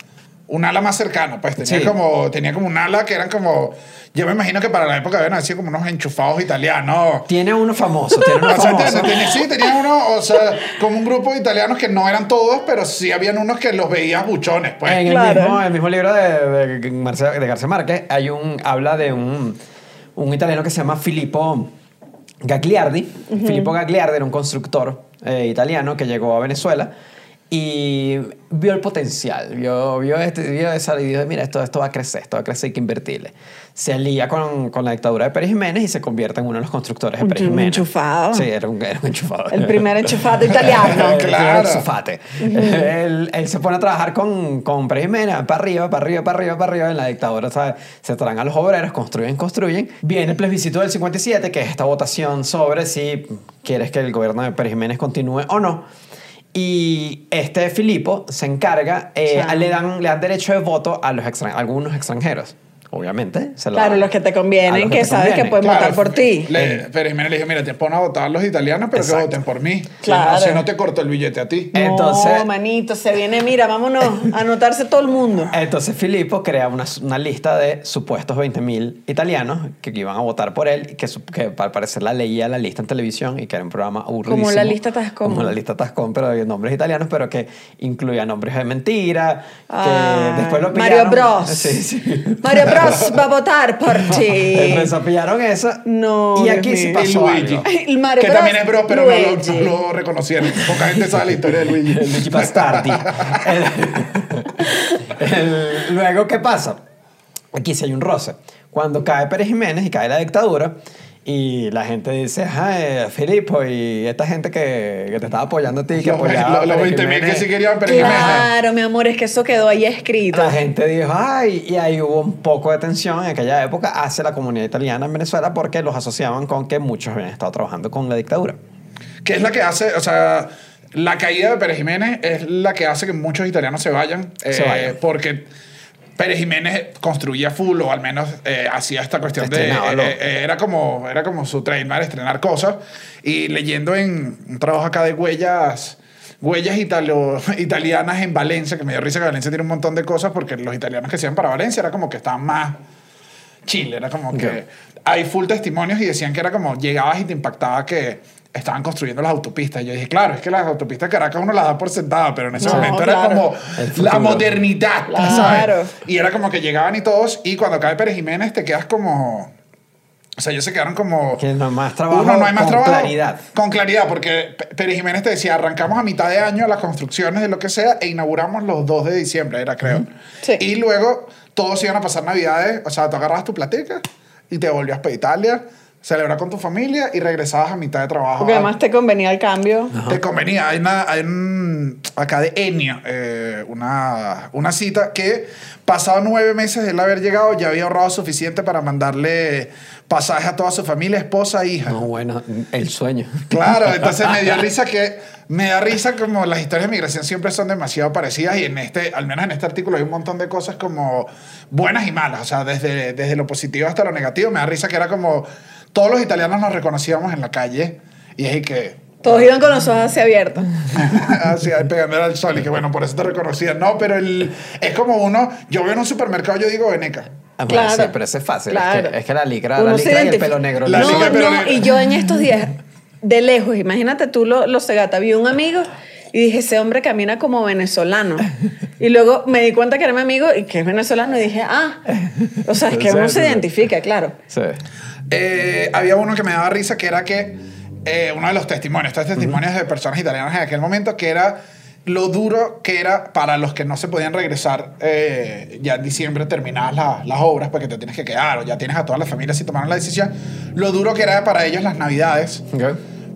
un ala más cercano, pues tenía Sí. como tenía como un ala que eran como yo me imagino que para la época habían sido como unos enchufados italianos. Tiene uno famoso, tiene uno O sea, famoso. tiene- sí, tenían uno, o sea, como un grupo de italianos que no eran todos, pero sí habían unos que los veías buchones, pues. En el, Claro. mismo, el mismo libro de, de, de García Márquez hay un, habla de un, un italiano que se llama Filippo Gagliardi. Filippo Gagliardi era un constructor eh, italiano que llegó a Venezuela y vio el potencial, vio, vio, este, vio esa y dijo, mira, esto, esto va a crecer, esto va a crecer, hay que invertirle. Se alía con, con la dictadura de Pérez Jiménez y se convierte en uno de los constructores de Pérez chu- un Jiménez. enchufado. Sí, era un, era un enchufado. El primer enchufado italiano. El Claro. sofate. él, él se pone a trabajar con, con Pérez Jiménez, para arriba, para arriba, para arriba, para arriba. En la dictadura ¿sabes? se traen a los obreros, construyen, construyen. Viene el plebiscito del 57, que es esta votación sobre si quieres que el gobierno de Pérez Jiménez continúe o no. Y este Filipo se encarga, eh, le, dan, le dan derecho de voto a los extran- algunos extranjeros. Obviamente. Se lo Claro, dan. los que te convienen, los que, te sabes que pueden votar por ti. Le, Pérez Jiménez le dijo, mira, te pon a votar los italianos, pero Exacto. que voten por mí. Claro. Si no, si no te corto el billete a ti. Entonces- no, manito, se viene, mira, vámonos a anotarse todo el mundo. Entonces Filippo crea una, una lista de supuestos 20.000 italianos que iban a votar por él, y que, que al parecer la leía la lista en televisión y que era un programa aburridísimo. Como la lista Tascón. Como la lista Tascón, pero de nombres italianos, pero que incluía nombres de mentira, que Ah, después lo Mario. Bros. Sí, sí. Mario Bros va a votar por ti. Empezó, pillaron eso. No, Y aquí sí pasó Luigi. algo. El Mario que Bros, también es bro, pero no lo, no lo reconocieron. Poca gente sabe la historia de Luigi. El Luigi Bastardi. El- el- luego, ¿qué pasa? Aquí sí hay un roce. Cuando cae Pérez Jiménez y cae la dictadura, y la gente dice, ay, Filipo, y esta gente que, que te estaba apoyando a ti, que apoyaba a los, Pérez 20 mil que sí querían Pérez Jiménez. Claro, mi amor, es que eso quedó ahí escrito. La gente dijo, ay, y ahí hubo un poco de tensión en aquella época hacia la comunidad italiana en Venezuela porque los asociaban con que muchos habían estado trabajando con la dictadura. Que es la que hace, o sea, la caída de Pérez Jiménez es la que hace que muchos italianos se vayan. Se eh, vayan. Porque Pérez Jiménez construía full, o al menos eh, hacía esta cuestión de. Eh, eh, era, como, era como su trademark, estrenar cosas. Y leyendo en un trabajo acá de huellas. Huellas italo- italianas en Valencia, que me dio risa que Valencia tiene un montón de cosas, porque los italianos que se iban para Valencia era como que estaban más Chile, era como que hay full testimonios y decían que era como llegabas y te impactaba que estaban construyendo las autopistas. Y yo dije, claro, es que las autopistas de Caracas uno las da por sentada, pero en ese No, momento era claro. como El futuro. la modernidad, Claro. ¿sabes? Y era como que llegaban y todos, y cuando cae Pérez Jiménez te quedas como... O sea, ellos se quedaron como... Que no más trabajo Uno, no hay más con trabajo. claridad. Con claridad, porque Pérez Jiménez te decía, arrancamos a mitad de año las construcciones de lo que sea e inauguramos los 2 de diciembre, era creo. Sí. Y luego todos iban a pasar navidades, o sea, tú agarrabas tu platica y te volvías para Italia, celebrar con tu familia y regresabas a mitad de trabajo. Porque además te convenía el cambio. Te convenía. Hay, una, hay un, acá de Ennio, eh, una, una cita que pasado nueve meses de él haber llegado ya había ahorrado suficiente para mandarle pasaje a toda su familia, esposa e hija. No, bueno, el sueño. Claro, entonces me dio risa que me da risa como las historias de migración siempre son demasiado parecidas y en este, al menos en este artículo hay un montón de cosas como buenas y malas, o sea, desde, desde lo positivo hasta lo negativo. Me da risa que era como todos los italianos nos reconocíamos en la calle y es que Todos iban con los ojos así abiertos. Así, ahí pegándole al sol y que bueno, por eso te reconocían. No, pero el, es como uno, yo veo en un supermercado, yo digo Veneca. Ah, bueno, Claro. sí, pero eso es fácil. Claro. Es, que, es que la licra, Uno la licra y el pelo negro. La no, No, pelo no, negro. y yo en estos días, de lejos, imagínate tú lo, lo cegata, vi un amigo y dije, ese hombre camina como venezolano. Y luego me di cuenta que era mi amigo y que es venezolano y dije, ah, o sea, es que uno se identifica, claro. Sí. Eh, había uno que me daba risa que era que eh, uno de los testimonios, estos testimonios de personas italianas en aquel momento, que era lo duro que era para los que no se podían regresar eh, ya en diciembre terminadas la- las obras porque te tienes que quedar o ya tienes a todas las familias y tomaron la decisión, lo duro que era para ellos las navidades Ok.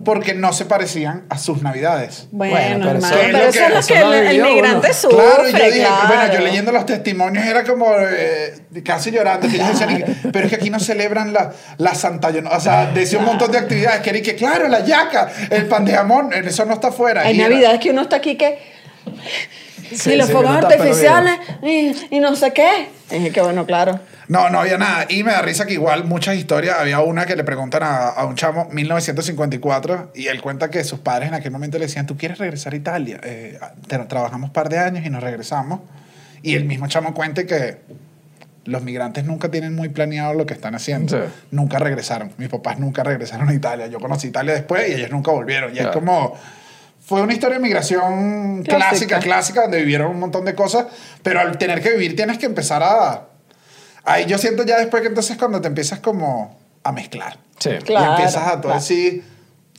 Porque no se parecían a sus navidades. Bueno, Bueno, pero hermano, eso es pero lo eso que- es lo que lo el, vivió migrante sufre, Claro, y yo dije, claro. bueno, yo leyendo los testimonios era como eh, casi llorando, que decían, que, pero es que aquí no celebran la, la Santa Yo- O sea, decía un montón de actividades, que que claro, la yaca, el pan de jamón, eso no está fuera. Hay navidades que uno está aquí que... Sí, y los sí, fuegos artificiales y, y no sé qué. Y dije que bueno, claro. No, no había nada. Y me da risa que igual muchas historias, había una que le preguntan a, a un chamo, 1954, y él cuenta que sus padres en aquel momento le decían, ¿tú quieres regresar a Italia? Eh, te- trabajamos un par de años y nos regresamos. Y el mismo chamo cuenta que los migrantes nunca tienen muy planeado lo que están haciendo. Sí. Nunca regresaron. Mis papás nunca regresaron a Italia. Yo conocí Italia después y ellos nunca volvieron. Y es como... Fue una historia de migración Clásica. clásica, clásica, donde vivieron un montón de cosas, pero al tener que vivir tienes que empezar a... Ahí yo siento ya después que entonces cuando te empiezas como a mezclar. Sí. Claro, y empiezas a todo claro. decir,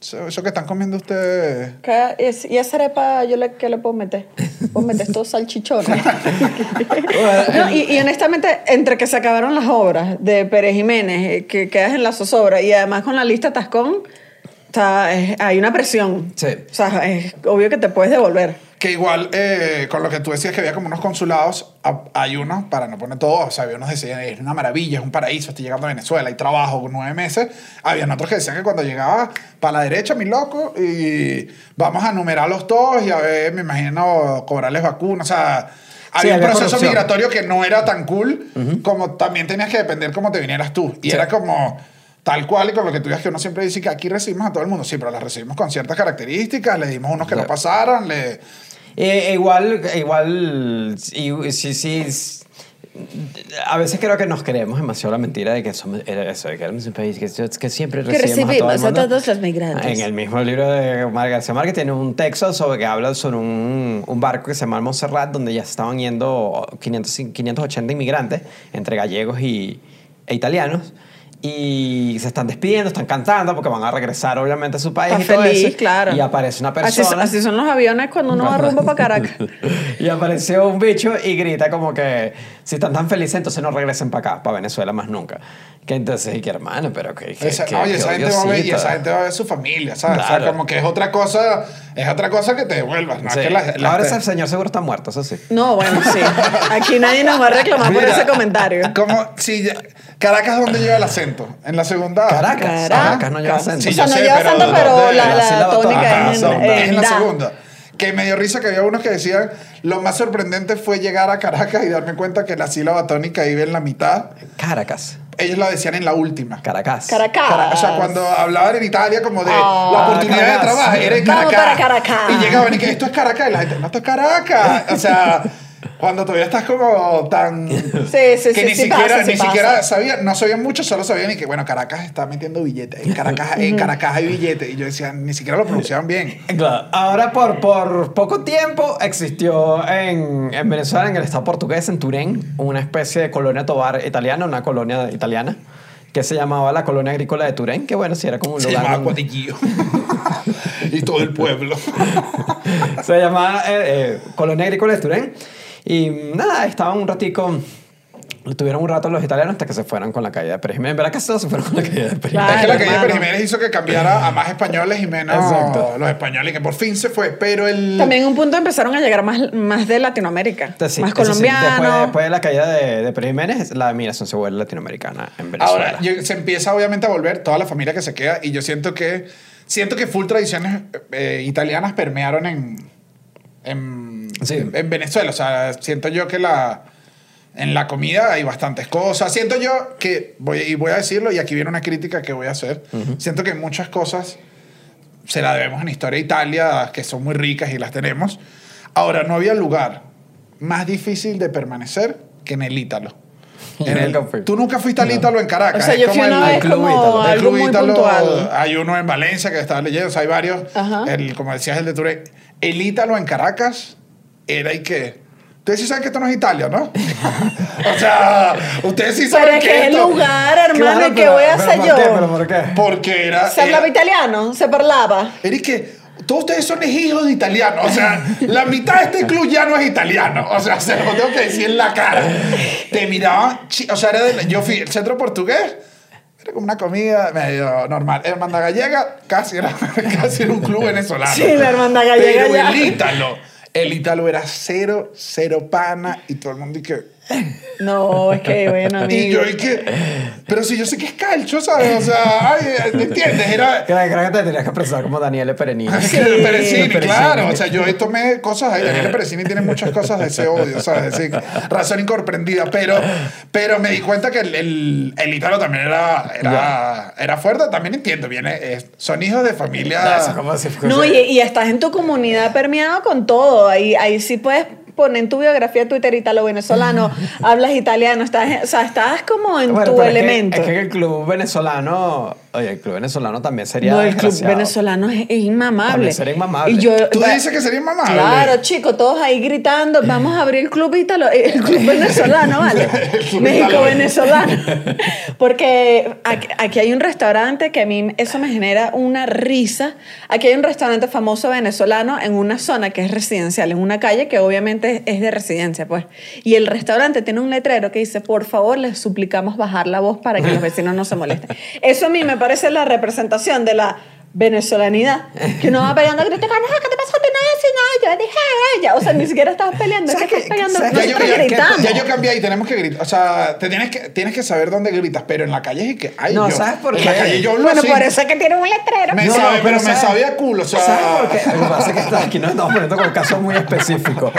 eso, eso que están comiendo ustedes... ¿Qué es- ¿Y esa arepa yo le, qué le puedo meter? ¿Puedo meter estos salchichones? no, y, y honestamente, entre que se acabaron las obras de Pérez Jiménez, eh, que quedas en la zozobra, y además con la lista Tascón, está, es- hay una presión. Sí. O sea, es obvio que te puedes devolver. Que igual, eh, con lo que tú decías que había como unos consulados, a- hay unos, para no poner todos, o sea, había unos que decían, es una maravilla, es un paraíso, estoy llegando a Venezuela, hay trabajo nueve meses. Habían otros que decían que cuando llegaba para la derecha, mi loco, y vamos a numerarlos todos y a ver, me imagino, cobrarles vacunas, o sea... Sí, Había un proceso corrupción. migratorio que no era tan cool, como también tenías que depender cómo te vinieras tú. Y Sí. era como tal cual, y con lo que tú digas que uno siempre dice que aquí recibimos a todo el mundo, sí, pero las recibimos con ciertas características, le dimos unos que no pasaran, le... Eh, igual, igual, y- sí, sí. A veces creo que nos creemos demasiado la mentira de que somos eso, de que éramos un país que, que siempre Que recibimos, a, todo el recibimos a mundo. todos los migrantes. En el mismo libro de Omar García Márquez tiene un texto sobre que habla sobre un, un barco que se llama Montserrat, donde ya estaban yendo 500, 580 inmigrantes, entre gallegos y, e italianos. Y se están despidiendo, están cantando porque van a regresar obviamente a su país. Está y todo feliz, eso. claro. Y aparece una Así, persona. así son los aviones cuando uno va rumbo para Caracas. y apareció un bicho y grita como que si están tan felices entonces no regresen para acá, para Venezuela más nunca. Que entonces, y que hermano, pero que... que- Esa, que- oye, que esa gente va a ver, y esa gente va a ver su familia, ¿sabes? O sea, Claro. como que es otra cosa, es otra cosa que te devuelvas, ¿no? Sí. Es que la- la- Ahora ese señor seguro está muerto, eso sí. No, bueno, sí. Aquí nadie nos va a reclamar por Mira, ese comentario. Como si ya- Caracas, ¿dónde lleva el acento? En la segunda. Caracas. Caracas no lleva acento. Sí, o sea, no sé, lleva pero acento, pero la, La la sílaba tónica Ajá, es en, es en la da. segunda. Que me dio risa que había unos que decían, lo más sorprendente fue llegar a Caracas y darme cuenta que la sílaba tónica iba en la mitad. Caracas. Ellos la decían en la última. Caracas. Caracas. Cara- O sea, cuando hablaban en Italia como de Ah, la oportunidad Caracas. de trabajo, era en Vamos Caracas. para Caracas. Y llegaban y que esto es Caracas y la gente, no, esto es Caracas. O sea, cuando todavía estás como tan... Sí, sí, que sí, ni sí siquiera, pasa, ni siquiera sabían, no sabían mucho, solo sabían y que, bueno, Caracas está metiendo billetes. En Caracas, en Caracas hay billetes. Y yo decía, ni siquiera lo pronunciaban bien. Claro. Ahora, por, por poco tiempo, existió en, en Venezuela, en el estado portugués, en Turén, una especie de colonia tobar italiana, una colonia italiana, que se llamaba la colonia agrícola de Turén, que bueno, sí era como un Se lugar... llamaba donde- y todo el pueblo. se llamaba eh, eh, Colonia Agrícola de Turén. Y nada, estaban un ratico, tuvieron un rato los italianos hasta que se fueron con la caída de Pérez Jiménez. Verdad todos se fueron con la caída de Pérez Claro. Jiménez. es que la caída de. Pérez Jiménez hizo que cambiara a más españoles y menos Exacto. los españoles, que por fin se fue. Pero el. También en un punto empezaron a llegar más, más de Latinoamérica. Entonces, sí, más eso sí, colombianos. después, después de la caída de, de Pérez Jiménez, la migración se vuelve latinoamericana en Venezuela. Ahora, yo- se empieza obviamente a volver toda la familia que se queda y yo siento que siento que full tradiciones eh, italianas permearon en en, Sí. en- en Venezuela. O sea, siento yo que la en la comida hay bastantes cosas. Siento yo que voy y voy a decirlo y aquí viene una crítica que voy a hacer. Siento que muchas cosas se la debemos en Historia de Italia, que son muy ricas y las tenemos. Ahora, no había lugar más difícil de permanecer que en el Ítalo. En el- nunca. Tú nunca fuiste al Ítalo en Caracas. O sea, es yo como fui una el- vez Club como Ítalo. el Club Ítalo, hay uno en Valencia que estaba leyendo, o sea, hay varios. El, como decías, el de Touré. El Ítalo en Caracas era y que. Ustedes sí saben que esto no es Italia, ¿no? o sea, ustedes sí Pero saben es que que es el esto. lugar, hermano, Claro, ¿y qué pero- voy a pero hacer ¿por yo? qué? ¿Pero por qué? Porque era. ¿Se hablaba era- italiano? ¿Se parlaba? Era y que. Todos ustedes son hijos de italianos. O sea, la mitad de este club ya no es italiano. O sea, se lo tengo que decir en la cara. Te miraban. O sea, era de, yo fui al centro portugués. Era como una comida medio normal. Hermandad Gallega casi era, casi era un club venezolano. Sí, la Hermandad Gallega Pero ya. el ítalo. El ítalo era cero, cero pana. Y todo el mundo y. No, es que, bueno, Y amigo. yo y que. Pero si yo sé que es calcho, ¿sabes? O sea, ay, ¿me entiendes? Era. Creo, creo que te tenías que expresar como Daniele Perenini. Sí. Perecini, Perecini. claro. O sea, yo tomé cosas ahí. Daniel Perecini tiene muchas cosas de ese odio, ¿sabes? Es decir, razón incomprendida. Pero, pero me di cuenta que el, el, el ítalo también era, era, era fuerte. También entiendo, viene, es- son hijos de familia. No, y, y estás en tu comunidad permeado con todo. Ahí, ahí sí puedes poner en tu biografía Twitter italo-venezolano, hablas italiano, estás, o sea, estás como en Bueno, tu pero es que- elemento. Es que, el club venezolano, oye, el club venezolano también sería. no, el club venezolano es, es inmamable. También sería inmamable. Y yo, Tú va- dices que sería inmamable. Claro, chicos, todos ahí gritando, vamos a abrir el club ítalo, el club venezolano, ¿vale? México venezolano. Porque aquí, aquí hay un restaurante que a mí eso me genera una risa. Aquí hay un restaurante famoso venezolano en una zona que es residencial, en una calle que obviamente es de residencia, pues. Y el restaurante tiene un letrero que dice, por favor, les suplicamos bajar la voz para que los vecinos no se molesten. Eso a mí me parece la representación de la venezolanidad. Que uno va pegando gritos, no, ¿qué te pasó? No, no, yo dije a ella. O sea, ni siquiera estás peleando, es que estás pegando, ¿Sabes no Ya yo, estás ya- ya yo cambié ahí, tenemos que gritar. O sea, te tienes que, tienes que saber dónde gritas, pero en la calle es que. Ay, No, yo, ¿sabes por en qué? la calle yo hablo Bueno, así. por eso es que tiene un letrero. Me No, sabe, pero pero me sabía culo. O sea, ¿Sabes por qué? Lo que pasa es que está- aquí nos estamos poniendo con casos muy específicos.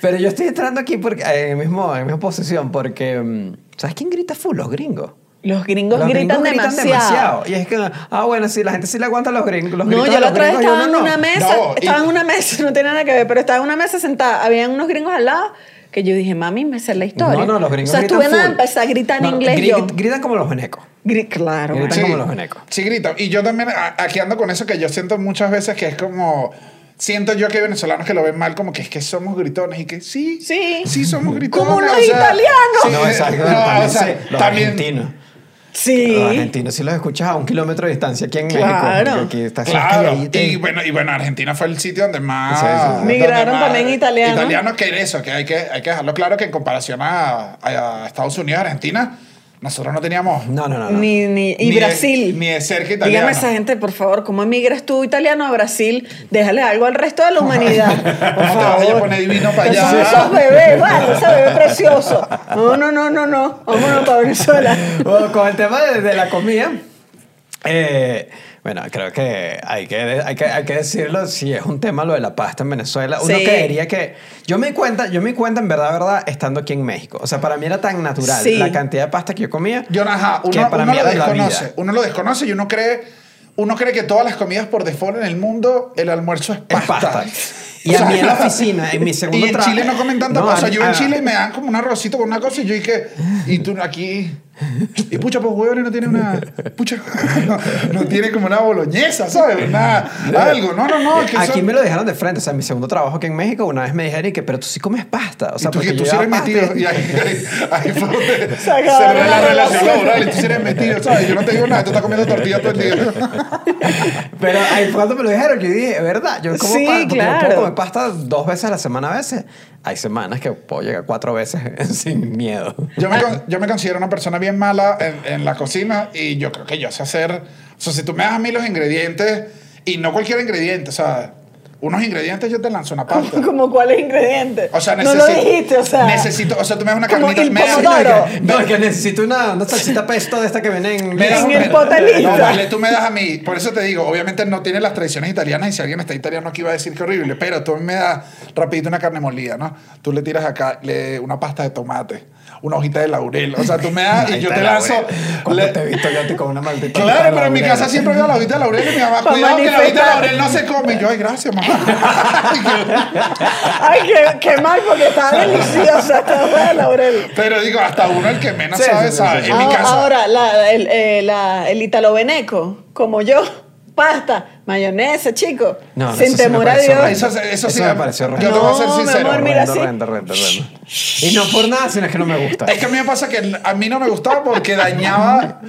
Pero yo estoy entrando aquí porque, eh, en, mismo, en misma posición porque... mm, ¿Sabes quién grita full? Los gringos. Los gringos Los gritan, gringos demasiado. Y es que, ah, bueno, sí, la gente sí le aguanta a los gringos. Los No, yo la otra vez estaba en uno no. una mesa, No, y- estaba en una mesa, no tiene nada que ver, pero estaba en una mesa sentada, habían unos gringos al lado que yo dije, mami, me sé la historia. No, no, los gringos O sea, gritan estuve nada, empecé a gritar en No, inglés yo. Gritan como los venecos. Claro. Gritan como los venecos. Sí, grito. Y yo también aquí ando con eso que yo siento muchas veces que es como. Siento yo que hay venezolanos que lo ven mal, como que es que somos gritones y que sí. Sí. Sí, somos gritones. Como los o sea, italianos. sí, No, exacto. no, o sea, los también- argentinos. Sí. Los argentinos sí los escuchas a un kilómetro de distancia aquí en México. Claro. porque Aquí está Claro, y bueno, y bueno, Argentina fue el sitio donde más... Sí, sí, sí. donde Migraron más también italianos. Italianos que eso, que hay que, hay que dejarlo claro que en comparación a, a Estados Unidos, Argentina, nosotros no teníamos No, no, no. no. Ni, ni, y Ni de- Brasil. ni de cerca italiano. Dígame a esa gente, por favor, ¿cómo emigras tú italiano a Brasil? Déjale algo al resto de la humanidad. Por No te favor. vayas a poner divino para Esos- allá. Esos bebés, vale, ese bebé precioso. No, no, no, no, no. Vámonos para Venezuela. Bueno, con el tema de, de la comida, eh, bueno, creo que hay, que hay, que hay que decirlo, si es un tema lo de la pasta en Venezuela, uno Sí. creería que... Yo me di cuenta, yo me di cuenta en verdad, verdad, estando aquí en México. O sea, para mí era tan natural Sí. la cantidad de pasta que yo comía. Yo, ajá, que uno, para uno mí lo era la desconoce. vida. Uno lo desconoce y uno cree, uno cree que todas las comidas por default en el mundo, el almuerzo es Es pasta. pasta. Y O a sea, mí en la oficina, en mi segundo Y en trabajo- Chile no comen tanta No, cosa. a- Yo en a- Chile me dan como un arrocito con una cosa y yo dije, y tú aquí. Y pucha, pues huevones no tiene una. Pucha, no, no tiene como una boloñesa, ¿sabes? Una, algo. No, no, no. que Aquí son- me lo dejaron de frente. O sea, en mi segundo trabajo aquí en México, una vez me dijeron y que, pero tú sí comes pasta. O sea, y tú, porque que tú yo sí eres pasta metido. y- ahí, ahí, ahí fue donde se, la la relación laboral. Y tú sí eres metido, ¿sabes? Yo no te digo nada, tú estás comiendo tortillas todo el día. Pero ahí fue cuando me lo dijeron, yo dije, es verdad, yo como Sí, pasta, porque yo claro. puedo comer pasta dos veces a la semana a veces. Hay semanas que puedo llegar cuatro veces sin miedo. Yo me, yo me considero una persona bien mala en, en la cocina y yo creo que yo sé hacer. O sea, si tú me das a mí los ingredientes y no cualquier ingrediente, o sea, unos ingredientes yo te lanzo una pasta. ¿Como cuáles ingredientes? O sea, no necesito. lo dijiste, o sea. Necesito, o sea, tú me das una Como carnita. el me das- pomodoro. No, es que necesito una, una salsita pesto de esta que viene en... me das- En el potelito. No, vale, tú me das a mí. Por eso te digo, obviamente no tiene las tradiciones italianas y si alguien está italiano aquí va a decir que horrible, pero tú me das rapidito una carne molida, ¿no? Tú le tiras acá le- una pasta de tomate, una hojita de laurel. O sea, tú me das y yo te la lanzo. Cuando le- te he visto yo con una maldita Claro, pero en mi casa siempre veo la hojita de laurel y mi mamá, cuidado que la hojita de laurel no se come. Y yo, ay, gracias, mamá. Ay, qué, qué mal, porque está deliciosa esta hoja de laurel. pero digo, hasta uno el que menos Sí, sabe, sí, sí, sabe. sí. En mi Ahora- casa. Ahora, la, el, eh, la- el italo veneco, como yo, pasta, mayonesa, chico. No, no, sin temor a Dios. Eso- eso sí, me pareció yo horrendo. te voy a ser No, mi sincero. amor, mira, horrendo. Y no por nada, sino es que no me gusta. Es que a mí me pasa que a mí no me gustaba porque dañaba,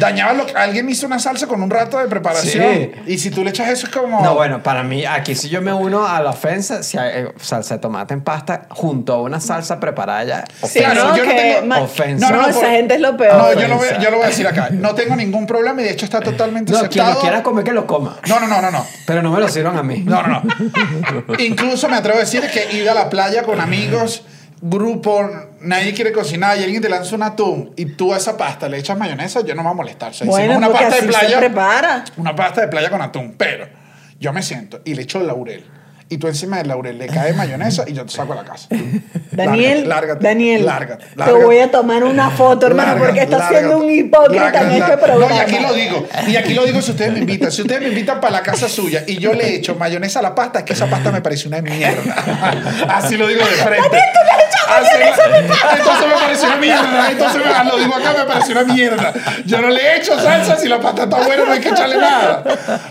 dañaba lo que alguien hizo una salsa con un rato de preparación. Sí. Y si tú le echas eso es como. No, bueno, para mí, aquí si yo me uno a la ofensa, si hay eh, salsa de tomate en pasta junto a una salsa preparada ya. Sí, ofensa. No, yo no tengo- ma- Ofensa. No, esa por- gente es lo peor. No, yo lo, voy, Ofensa. yo lo voy a decir acá. No tengo ningún problema y de hecho está totalmente No, quien aceptado. lo quiera comer, que lo coma. No, no, no, no, no. Pero no me lo sirvan a mí. No, no, no. Incluso me atrevo a decir que ir a la playa con amigos, grupo, nadie quiere cocinar y alguien te lanza un atún y tú a esa pasta le echas mayonesa, yo no me voy a molestar. O sea, bueno, una pasta de playa. se prepara. Una pasta de playa con atún, pero yo me siento y le echo laurel. Y tú encima del laurel le cae mayonesa y yo te saco a la casa. Daniel, lárgate, Daniel, lárgate, te voy a tomar una foto, hermano, porque estás siendo un hipócrita en este programa. No, y aquí lo digo. Y aquí lo digo si ustedes me invitan. Si ustedes me invitan para la casa suya y yo le echo mayonesa a la pasta, es que esa pasta me parece una mierda. Así lo digo de frente. Entonces me pareció una mierda. Entonces me- lo digo acá, me pareció una mierda. Yo no le echo salsa si la pasta está buena, no hay que echarle nada.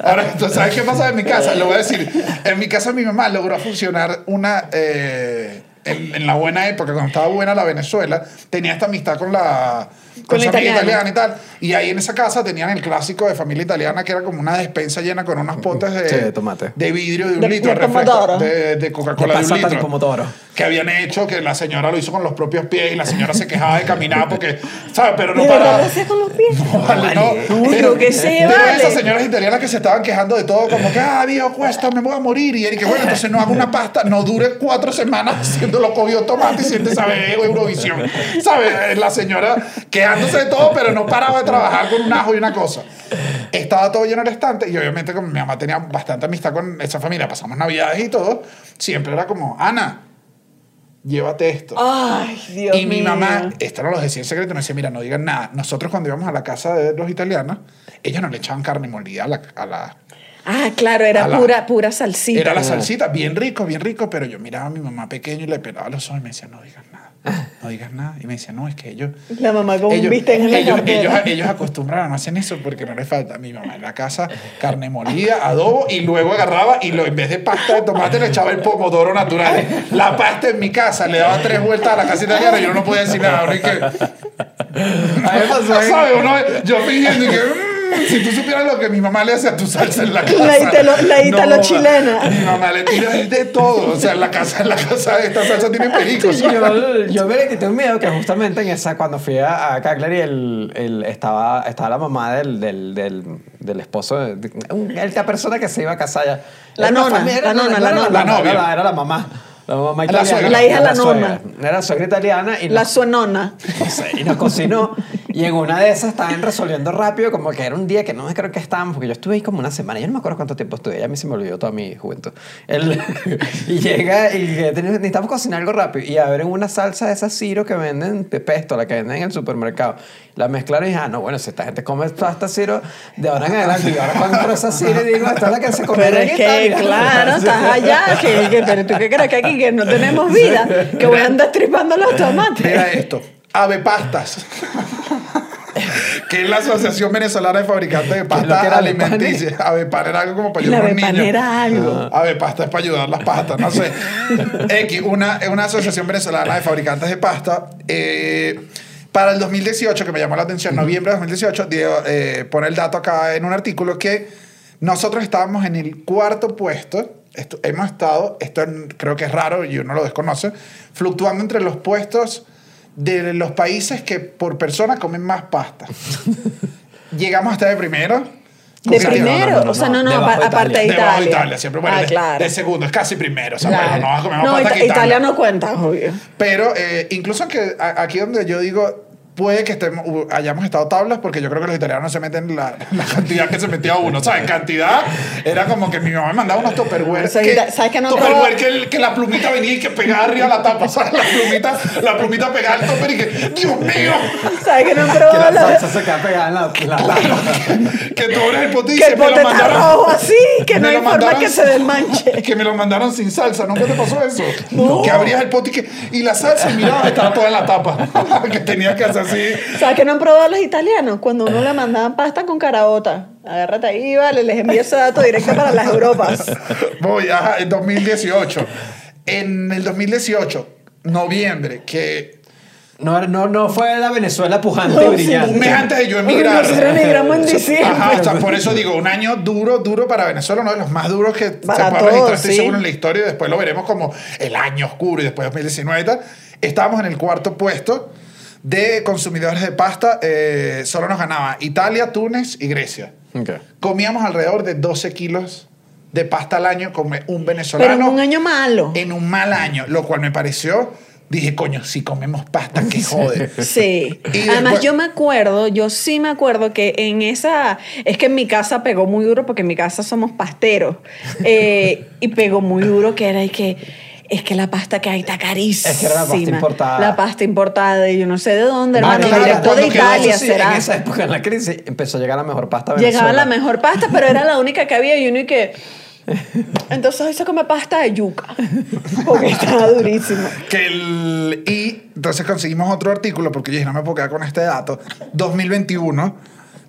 Ahora, entonces, ¿sabes qué pasa en mi casa? Lo voy a decir. En mi casa mi mamá logró funcionar una... eh, en, en la buena época, cuando estaba buena la Venezuela, tenía esta amistad con la, Con la su familia italiana. italiana y tal. Y ahí en esa casa tenían el clásico de familia italiana, que era como una despensa llena con unos potes de, Sí, de tomate. de vidrio de un De- litro, de refresco, de, de Coca-Cola de un litro. pomodoro. Que habían hecho, que la señora lo hizo con los propios pies y la señora se quejaba de caminar porque, ¿sabes? Pero no ¿De verdad paraba. lo hacías con los pies? No, vale, no. Pero- que pero vale. esas señoras italianas que se estaban quejando de todo, como que, ah, viejo, cuesta, me voy a morir. Y Eric, bueno, entonces no hago una pasta, no dure cuatro semanas haciéndolo cogió tomate y siente, ¿sabes? Eurovisión. ¿Sabes? La señora quejándose de todo, pero no paraba de trabajar con un ajo y una cosa. Estaba todo lleno de estante y obviamente como mi mamá tenía bastante amistad con esa familia, pasamos navidades y todo, siempre era como, Ana, llévate esto. Ay, Dios Y mi mío. mamá, esto no lo decía en secreto, me decía, mira, no digan nada. Nosotros cuando íbamos a la casa de los italianos, ellos no le echaban carne molida a la... A la Ah, claro, era la- pura, pura salsita. era la salsita, bien rico, bien rico, pero yo miraba a mi mamá pequeño y le pelaba los ojos y me decía, no digas nada, no digas nada. Y me decía, no, es que ellos... La mamá con un ellos, bistec en la ellos, cartera. ellos, ellos acostumbran, no hacen eso porque no les falta. Mi mamá en la casa, carne molida, adobo, y luego agarraba y lo, en vez de pasta de tomate le echaba el pomodoro natural. La pasta en mi casa, le daba tres vueltas a la casa italiana y yo no podía decir nada. uno y que, A mí me pasó en- ¿sabes? Uno, yo fingiendo y que, "Mm, si tú supieras lo que mi mamá le hace a tu salsa en la casa. La italo- la italo No, chilena. Mi mamá le tira de todo. O sea, en la casa, en la casa esta salsa tiene pericos. yo, yo me le quité un miedo que justamente en esa, cuando fui a, a Cagliari, el, el- estaba, estaba la mamá del, del, del, del esposo, de, de- esta persona que se iba a casar ya. La nona, familia- la no, nona, no la nona. La novia. Era la, era la mamá. La mamá La italiana. suegra. La hija de la suegra. nona. Era suegra italiana y La nos- suenona. no sé, y nos cocinó. Y en una de esas estaban resolviendo rápido, como que era un día que no me creo que estábamos, porque yo estuve ahí como una semana. Yo no me acuerdo cuánto tiempo estuve, ya a mí se me olvidó toda mi juventud. Él- y llega y que "Tenemos- necesitamos cocinar algo rápido. Y abren una salsa de esa Ciro que venden de pesto, la que venden en el supermercado. La mezclaron y dije, ah, no, bueno, si esta gente come pasta Ciro, de ahora en adelante. Y ahora cuando entro esa Ciro y digo, esta es la que se come Pero en es que, Italia". claro, estás allá. Que, que- pero tú qué crees que aquí que no tenemos vida, que voy a andar tripando los tomates. Mira esto. Ave Pastas. Que es la Asociación Venezolana de Fabricantes de Pasta Alimenticia. Avepan era algo como para ayudar a los niños. era algo. Ave Pasta es para ayudar las pastas, no sé. X, una, es una asociación venezolana de fabricantes de pasta. eh, para el 2018, que me llamó la atención, noviembre de 2018, Diego, eh, pone el dato acá en un artículo que nosotros estábamos en el cuarto puesto. Esto- hemos estado, esto creo que es raro y uno lo desconoce, fluctuando entre los puestos de los países que por persona comen más pasta. Llegamos hasta de primero. De primero, no, no, no, o sea, no. no, de aparte de Italia. Debajo de Italia. Siempre. Bueno, ah, de, claro. de segundo, es casi primero. O sea, Claro. bueno, no comemos No, pasta Ita- que Italia. Italia no cuenta, obvio. Pero eh, incluso que a- aquí donde yo digo, puede que estemos, hayamos estado tablas porque yo creo que los italianos se meten la, la cantidad que se metía uno. ¿Sabes? Cantidad era como que mi mamá me mandaba unos sea, que, ¿sabes que no tupperware probaba? que, el- que la plumita venía y que pegaba arriba la tapa. ¿Sabes? La plumita, la plumita pegaba al topper y que, ¡Dios mío! ¿Sabes que no han Que la salsa se queda pegada en la, la tapa. Que tú abres el pote y que se el me lo pote está rojo así, que no hay forma mandaron- que se desmanche. Que me lo mandaron sin salsa. ¿Nunca te pasó eso? No. Que abrías el pote y, que, y la salsa, y miraba, estaba toda en la tapa. que tenía que hacer así. ¿Sabes que no han probado los italianos? Cuando uno le mandaban pasta con caraota. Agárrate ahí, vale, les envío ese dato directo para las Europas. Voy, ajá, en 2018. En el 2018, noviembre, que No, no, no fue la Venezuela pujante No, y sí. brillante. un mes antes de yo emigrar. Nosotros emigramos en diciembre. Ajá, o sea, por eso digo, un año duro, duro para Venezuela, uno de los más duros que Para se puede registrar, estoy sí. seguro, en la historia, y después lo veremos como el año oscuro y después 2019 y tal. Estábamos en el cuarto puesto de consumidores de pasta, eh, solo nos ganaba Italia, Túnez y Grecia. Comíamos alrededor de 12 kilos de pasta al año, come un venezolano. Pero en un año malo. en un mal año, lo cual me pareció, dije, coño, si comemos pasta, que jode. Sí. Y Además, después- yo me acuerdo, yo sí me acuerdo que en esa. Es que en mi casa pegó muy duro porque en mi casa somos pasteros. Eh, y pegó muy duro que era y que. Es que la pasta que hay está carísima. Es que era la pasta importada. La pasta importada de yo no sé de dónde, Ah, hermano. claro, directo de Italia Eso sí, será. En esa época, en la crisis, empezó a llegar la mejor pasta a Llegaba Venezuela. la mejor pasta, pero era la única que había y uno y que. Entonces hoy se come pasta de yuca. Porque estaba durísimo. Que el, y entonces conseguimos otro artículo, porque yo dije, no me puedo quedar con este dato. 2021,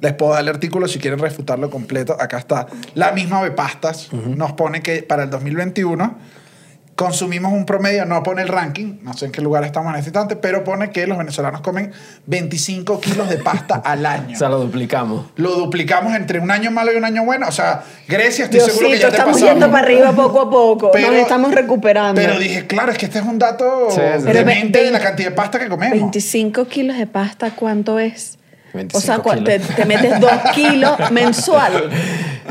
les puedo dar el artículo si quieren refutarlo completo. Acá está. La misma Bepastas nos pone que para el 2021 consumimos un promedio, no pone el ranking, no sé en qué lugar estamos en este instante, pero pone que los venezolanos comen 25 kilos de pasta al año. O sea, lo duplicamos. lo duplicamos entre un año malo y un año bueno. O sea, Grecia estoy seguro que ya te estamos pasamos. yendo para arriba poco a poco. Nos estamos recuperando. Pero dije, claro, es que este es un dato Sí, sí. Pero ve- demente de la cantidad de pasta que comemos. 25 kilos de pasta, ¿cuánto es? 25 o sea, te, kilos. te metes 2 kilos mensual.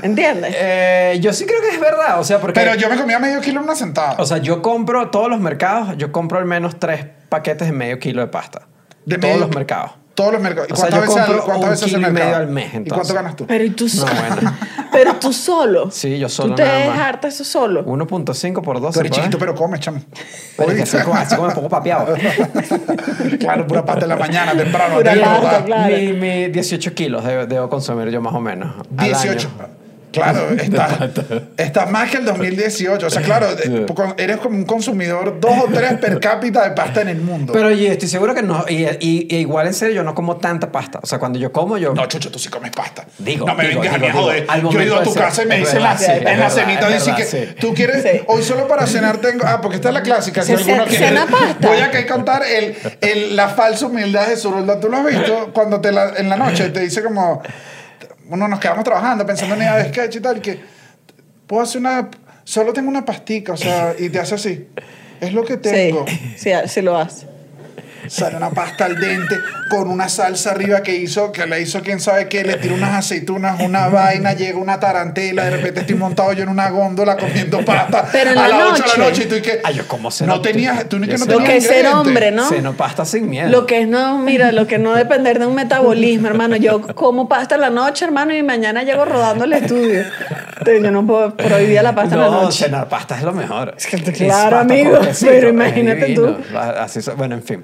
¿Entiendes? Eh, yo sí creo que es verdad. O sea, porque. Pero yo me comía medio kilo en una sentada. O sea, yo compro todos los mercados, yo compro al menos tres paquetes de medio kilo de pasta. De todos medio- los mercados. Todos los mercados. ¿Y O sea, cuántas veces, al- compro cuántas un veces kilo al y medio mercado? al mes, ¿Y cuánto entonces. ganas tú? Pero ¿y tú No, solo? bueno. Pero tú solo. Sí, yo solo Tú te nada más. dejaste eso solo. 1.5 por 12. Tú eres pues. chiquito, pero comes, chamo. Pero que así como, así como un poco papeado. claro, pura pasta en la mañana, temprano. Pura pasta, claro. Mi, mi 18 kilos debo, debo consumir yo más o menos. al 18. año. Claro, estás más que el 2018. O sea, claro, eres como un consumidor dos o tres per cápita de pasta en el mundo. Pero y estoy seguro que no. Y, y- y igual en serio, yo no como tanta pasta. O sea, cuando yo como, yo. No, Chucho, tú sí comes pasta. Digo, no me digo, vengas a mí digo, a joder. digo, al Yo he ido a tu ser- casa y me dicen verdad, la, sí, en la verdad, cenita, que sí. tú quieres, Sí. hoy solo para cenar tengo, ah, porque esta es la clásica. Si alguno quiere, cena pasta. voy a que contar el, el, la falsa humildad de Zurulda. ¿Tú lo has visto? Cuando te la, en la noche te dice como, uno nos quedamos trabajando pensando en idea de sketch y tal, que puedo hacer una, solo tengo una pastica, o sea, y te hace así. Es lo que tengo. Sí, sí, sí lo hace. Sale una pasta al dente con una salsa arriba que hizo, que le hizo quién sabe qué, le tiró unas aceitunas, una vaina, llega una tarantela, de repente estoy montado yo en una góndola comiendo pasta Pero en a la las 8 de la noche. y tú y que Ay, yo como no tenías, tú ni que no sé- Lo tenías que es ser hombre, ¿no? Ceno pasta sin miedo. Lo que es no, mira, lo que no depender de un metabolismo, hermano. Yo como pasta en la noche, hermano, y mañana llego rodando al estudio. Yo no puedo prohibir la pasta en la No, noche. cenar pasta es lo mejor. Es que, claro, amigo, pero imagínate tú. Así, bueno, en fin.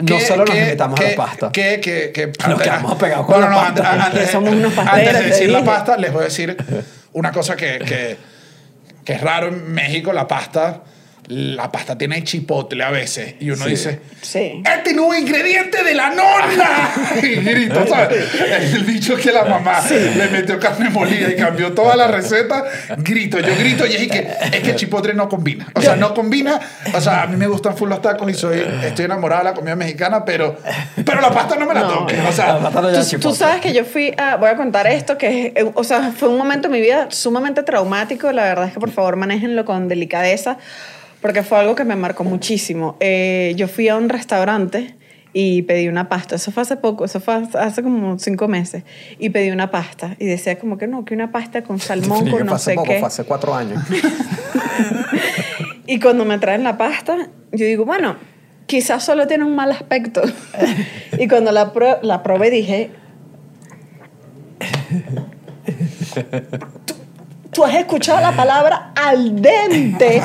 No ¿Qué- solo nos qué- limitamos a la pasta. qué- qué- qué- Nos quedamos pegados con No, la no, pasta. antes- antes- somos unos Antes pasteros, de te decir la pasta, les voy a decir una cosa que, que, que es raro en México, la pasta. La pasta tiene chipotle a veces. Y uno Sí. dice, Sí. este nuevo ingrediente de la nonna. y grito, ¿sabes? El dicho que la mamá le metió carne molida y cambió toda la receta. Grito, yo grito y es que, es que el chipotle no combina. O sea, no combina. O sea, a mí me gustan full los tacos y soy, estoy enamorada de la comida mexicana, pero, pero la pasta no me la No. toque. O La sea, pasta no Tú, tú sabes que yo fui a, voy a contar esto, que es, eh, o sea, fue un momento en mi vida sumamente traumático. La verdad es que por favor manéjenlo con delicadeza, porque fue algo que me marcó muchísimo. Eh, yo fui a un restaurante y pedí una pasta. Eso fue hace poco, eso fue hace como cinco meses. Y pedí una pasta y decía como que no, que una pasta con salmón, con no sé poco, qué. fue hace cuatro años. Y cuando me traen la pasta, yo digo, bueno, quizás solo tiene un mal aspecto. y cuando la, pro- la probé dije, "Tú- has escuchado la palabra al dente.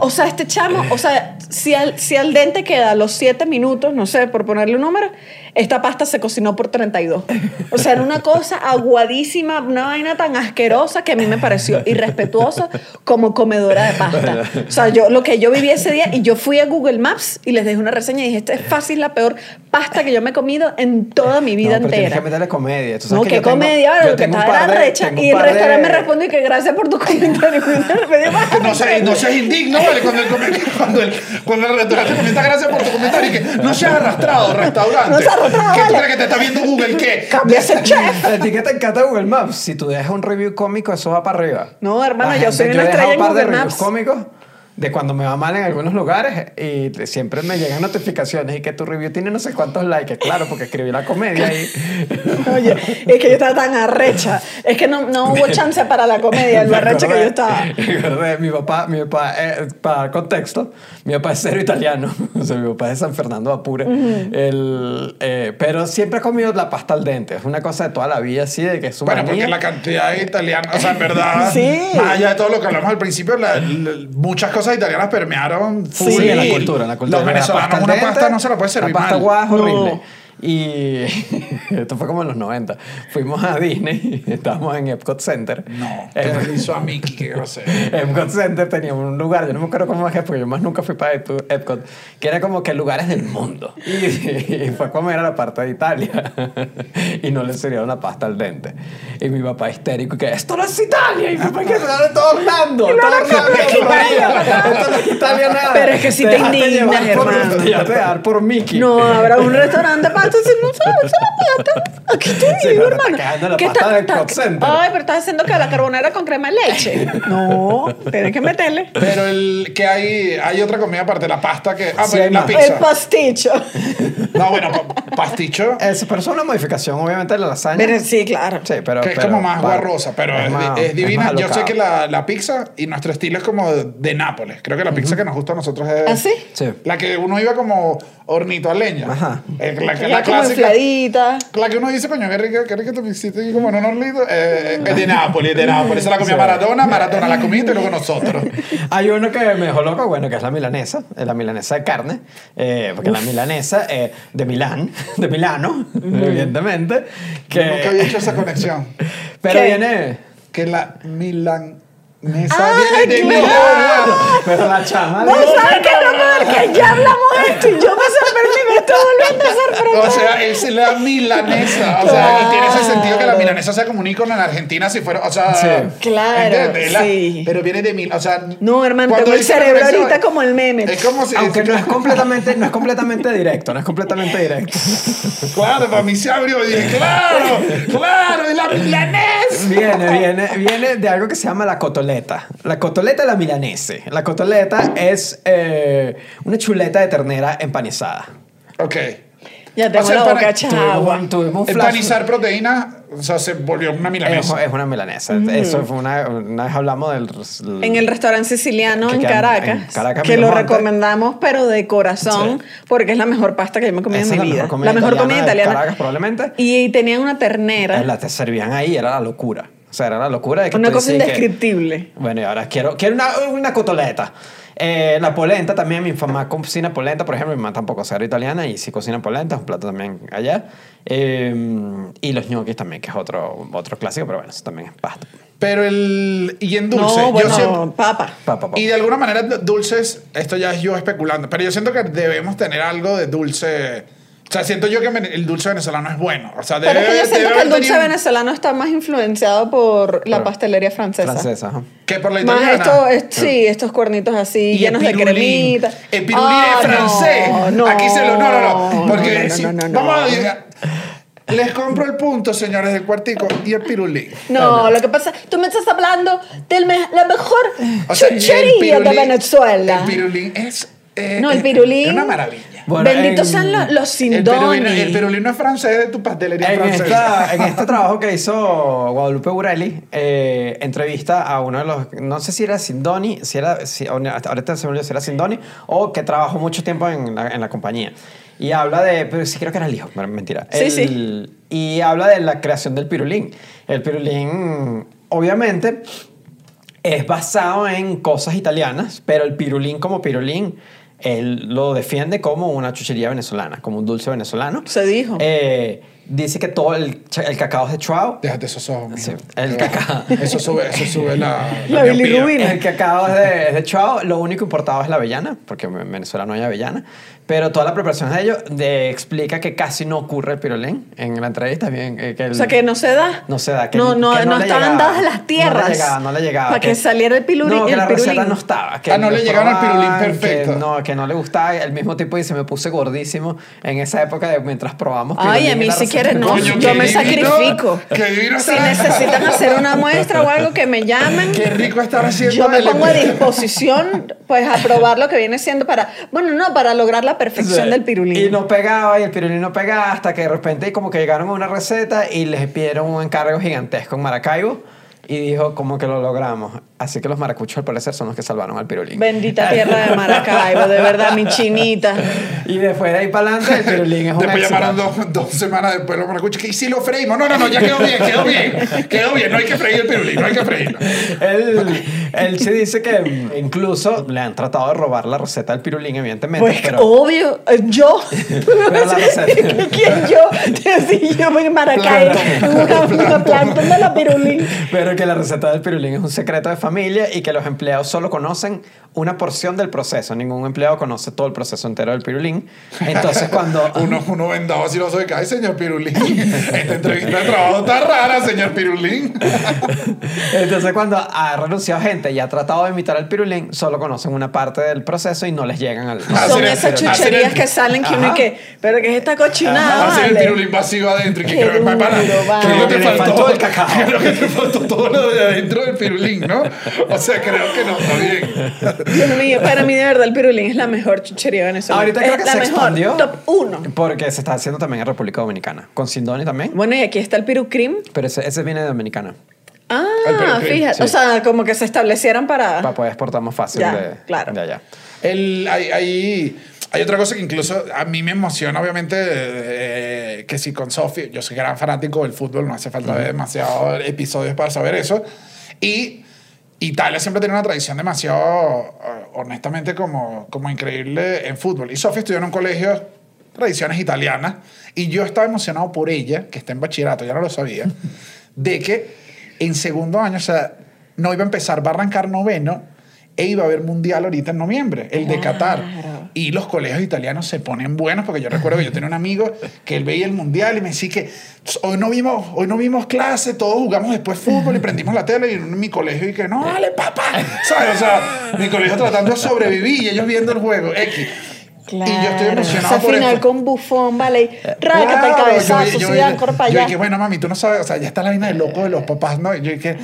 O sea, este chamo, o sea, si al, si al dente queda los 7 minutos, no sé, por ponerle un número, esta pasta se cocinó por 32. O sea, era una cosa aguadísima, una vaina tan asquerosa que a mí me pareció irrespetuosa como comedora de pasta. O sea, yo lo que yo viví ese día y yo fui a Google Maps y les dejé una reseña y dije, esta es fácil la peor pasta que yo me he comido en toda mi vida no, pero tienes entera. que meterle comedia. Tú sabes No, que qué yo tengo- comedia, yo bueno, que estaba de- recha. Y el de- restaurante me respondió que gracias por tu comentario. No seas, no seas indigno, ¿vale? Cuando el, cuando el, cuando el restaurante comenta gracias por tu comentario y que no seas arrastrado, restaurante. No seas arrastrado, ¿Qué tú crees que te está viendo Google? ¿Qué? Cambia ese chef. A ti que te encanta Google Maps, si tú dejas un review cómico, eso va para arriba. No, hermano, La yo soy una estrella en un par de Google reviews Maps. cómicos de cuando me va mal en algunos lugares y siempre me llegan notificaciones y que tu review tiene no sé cuántos likes. Claro, porque escribí la comedia y... Oye, es que yo estaba tan arrecha. Es que no, no hubo chance para la comedia, lo arrecha que yo estaba. acordé, mi papá, mi papá eh, para dar contexto, mi papá es cero italiano, o sea, mi papá es de San Fernando Apure, El, eh, pero siempre ha comido la pasta al dente, es una cosa de toda la vida así, de que es su Bueno, manía. porque la cantidad de italianos, o sea, en verdad, Sí. más allá de todo lo que hablamos al principio, la- la- muchas cosas italianas permearon full. Sí, en la cultura, en la cultura. Los La venezolanos una pasta no se la puede servir La pasta mal. es No. Y esto fue como en los 90. Fuimos a Disney, estábamos en Epcot Center. No, Ep- te hizo a Mickey, qué grosero. Epcot Center tenía un lugar, yo no me acuerdo cómo es, porque yo más nunca fui para Ep- Epcot, que era como que lugares del mundo. Y, y fue a comer a la parte de Italia y no le sirvieron la pasta al dente. Y mi papá histérico, y que esto no es Italia. Y mi papá que se de todo Orlando, todo Orlando. Esto no es Italia nada. Pero es que sí te dejaste indignas, llevar por- hermano. Te dejaste llevar por Mickey. No habrá un restaurante de si no sabes la pasta. Aquí te Sí, pero hermano. está la ¿Qué del Center. Ay, pero estás haciendo que la carbonara con crema de leche. No, tienes que meterle. Pero el que hay, hay otra comida aparte, la pasta que. Ah, Sí, pero hay la más. El pizza. pasticho. No, bueno, pa- pasticho. Eso, pero es una modificación, obviamente, de la lasaña. Pero sí, claro. Sí, pero. que es pero- como más guarrosa, pero es, más- es divina. Yo sé que la, la pizza y nuestro estilo es como de, de Nápoles. Creo que la pizza que nos gusta a nosotros es. ¿Ah, sí? Sí. La que uno iba como hornito a leña. Ajá. Es la, que- Ya la como clásica. infladita. La que uno dice, coño, qué rica, qué rica tu pizzita. Y como en un hornito. Eh, es de Nápoles, es de Nápoles. Esa la comía. Maradona, Maradona la comía y luego nosotros. Hay uno que me dejó loco, bueno, que es la milanesa, eh, la milanesa de carne, eh, porque la milanesa eh, de Milán, de Milano, evidentemente, que... Yo nunca había hecho esa conexión. Pero ¿Qué? viene... Que la milanesa Ah, viene de claro. Milán. Pero la chama... No, ¿sabes qué, loco? Que ya hablamos de esto y yo me sorprendí, me estoy volviendo a sorprender. O sea, es la milanesa. O sea, y tiene ese sentido que la milanesa sea como un icono en Argentina si fuera. O sea, Sí. Claro, ¿entiendes? La- sí. Pero viene de mil. O sea, No, hermano, cuando tengo el cerebro ahorita como el meme. Es como si. Aunque no es completamente, no es completamente directo, no es completamente directo. Claro, para mí se abrió y dije, claro, claro, es la milanesa. Viene, viene, viene de algo que se llama la cotoleta. La cotoleta la milanese. La cotoleta es eh, una chuleta de ternera empanizada. Ok. Ya tengo O sea, la boca hecha Tuvimos agua. un- tuvimos un flash- Empanizar proteína, o sea, se volvió una Es, milanesa. es una milanesa. Eso fue una, una vez hablamos del... En el restaurante siciliano Que en Caracas, en Caracas, que lo recomendamos, pero de corazón, Sí. porque es la mejor pasta que yo me he comido en es mi la vida. mejor comida la mejor italiana comida de italiana. Caracas, probablemente. Y tenían una ternera, La te servían ahí, era la locura. O sea, era la locura de que una cosa decías que- indescriptible. Bueno, y ahora quiero, quiero una, una cotoleta. Eh, la polenta también, mi mamá cocina polenta, por ejemplo, mi mamá tampoco es italiana y sí cocina polenta, es un plato también allá. Eh, y los ñoquis también, que es otro, otro clásico, pero bueno, eso también es pasta. Pero el. Y en dulce. no, bueno, yo siempre- papa. Pa, pa, pa. Y de alguna manera, dulces, esto ya es yo especulando, pero yo siento que debemos tener algo de dulce. O sea, siento yo que el dulce venezolano es bueno. O sea, debe, Pero es que yo siento que el dulce tenido- venezolano está más influenciado por la pastelería francesa. Francesa, ajá. Que por la Más italiana. esto, es- sí, estos cuernitos así, Y llenos de el pirulín. cremita. El pirulín Ah, es francés. No, no, Aquí se lo. No, no, no. Porque no, no, si- no, no, no. vamos a. Les compro el punto, señores del cuartico, y el pirulín. No, lo que pasa, tú me estás hablando de la mejor O sea, de Venezuela. El pirulín es. eh, No, el es- pirulín- Es una maravilla. Bueno, Benditos en- sean los, los perulino, el perulino es francés de tu pastelería En, francesa. esta- en este trabajo que hizo Guadalupe Burelli, eh, entrevista a uno de los, no sé si era Sindoni, si era, si, ahorita se me olvidó si era Sindoni, o que trabajó mucho tiempo en la, en la compañía. Y habla de, pero sí creo que era el hijo, mentira. Sí, El- sí. Y habla de la creación del pirulín. El pirulín, obviamente, es basado en cosas italianas, pero el pirulín como pirulín, él lo defiende como una chuchería venezolana, como un dulce venezolano. Se dijo. Eh, dice que todo el, cacao es de Chuao. Déjate esos ojos. Sí, el cacao. Eso sube, eso sube la... La bilirrubina. El cacao es de, es de Chuao. Lo único importado es la avellana, porque en Venezuela no hay avellana. Pero toda la preparación de ello de, explica que casi no ocurre el pirulín en la entrevista. Bien, eh, que el- O sea, que no se da. No se da. Que, no, no, que no, le estaban llegaba. dadas las tierras. No le llegaba, no le llegaba. Para que, saliera el piluri- No, que el la pirulín. no estaba. Que Ah, no le llegaron al pirulín perfecto. Que no, que no le gustaba. El mismo tipo dice, me puse gordísimo en esa época de mientras probamos Ay, a mí si quieren, no, coño, yo me divino, sacrifico. qué divino Si necesitan hacer una muestra o algo que me llamen, Qué rico estar haciendo yo me pongo a disposición pues a probar lo que viene siendo para, bueno, no, para lograr la perfección Sí. del pirulín. Y no pegaba, y el pirulín no pegaba, hasta que de repente como que llegaron a una receta y les pidieron un encargo gigantesco en Maracaibo y dijo como que lo logramos. Así que los maracuchos al parecer son los que salvaron al pirulín. Bendita tierra de Maracaibo, de verdad, mi chinita. Y después de ahí para adelante el pirulín es un Después éxito. llamaron dos, dos semanas después los maracuchos que "¿Y si lo freímos. No, no, no, ya quedó bien, quedó bien. Quedó bien, no hay que freír el pirulín, no hay que freírlo. Él, él se dice que incluso le han tratado de robar la receta del pirulín, evidentemente. Pues pero, obvio, eh, yo. Pero la receta. ¿Quién yo? Sí, yo en Maracaibo, una, una plantón de la pirulín. pero que la receta del pirulín es un secreto de familia y que los empleados solo conocen una porción del proceso. Ningún empleado conoce todo el proceso entero del pirulín. Entonces cuando... Uno, uno vendado así lo soy. Ay, señor Pirulín. Esta entrevista de trabajo está rara, señor Pirulín. Entonces, cuando ha renunciado gente y ha tratado de imitar al pirulín, solo conocen una parte del proceso y no les llegan al. Son esas chucherías el- que salen que uno y que, pero que es esta cochinada, Hacer el vale. pirulín vacío adentro y que Qué creo, duro, para, vale. creo que te faltó, faltó el cacao. Creo que te faltó todo lo de adentro del pirulín, ¿no? O sea, creo que no, está bien. Dios mío, para mí de verdad el pirulín es la mejor chuchería venezolana. Ahorita creo es que la se mejor, expandió. top uno. Porque se está haciendo también en República Dominicana. Con Sindoni también. Bueno, y aquí está el pirucrim. Pero ese, ese viene de Dominicana. Ah, fíjate. sí. O sea, como que se establecieran para... Para poder exportar más fácil Ya, de, claro. de allá. El, hay, hay, hay otra cosa que incluso a mí me emociona, obviamente, eh, que si con Sofi, yo soy gran fanático del fútbol, no hace falta ver demasiados episodios para saber eso. Y Italia siempre tiene una tradición demasiado, eh, honestamente, como, como increíble en fútbol. Y Sofi estudió en un colegio, tradiciones italianas, y yo estaba emocionado por ella, que está en bachillerato, ya no lo sabía, de que en segundo año, o sea, no iba a empezar, va a arrancar noveno, e iba a haber mundial ahorita en noviembre, el de Qatar. Claro. Y los colegios italianos se ponen buenos, porque yo recuerdo que yo tenía un amigo que él veía el mundial y me decía que hoy no vimos, hoy no vimos clase, todos jugamos después fútbol y prendimos la tele y en mi colegio y que no, dale papá, ¿sabes? O sea, mi colegio tratando de sobrevivir y ellos viendo el juego, X. Claro. Y yo estoy emocionado Esa por final esto. con Bufón, vale. Rácata el Claro, cabezazo, yo- yo- yo- corre para Yo allá. dije, bueno, mami, tú no sabes, o sea, ya está la vaina de loco de los papás, ¿no? Y yo dije,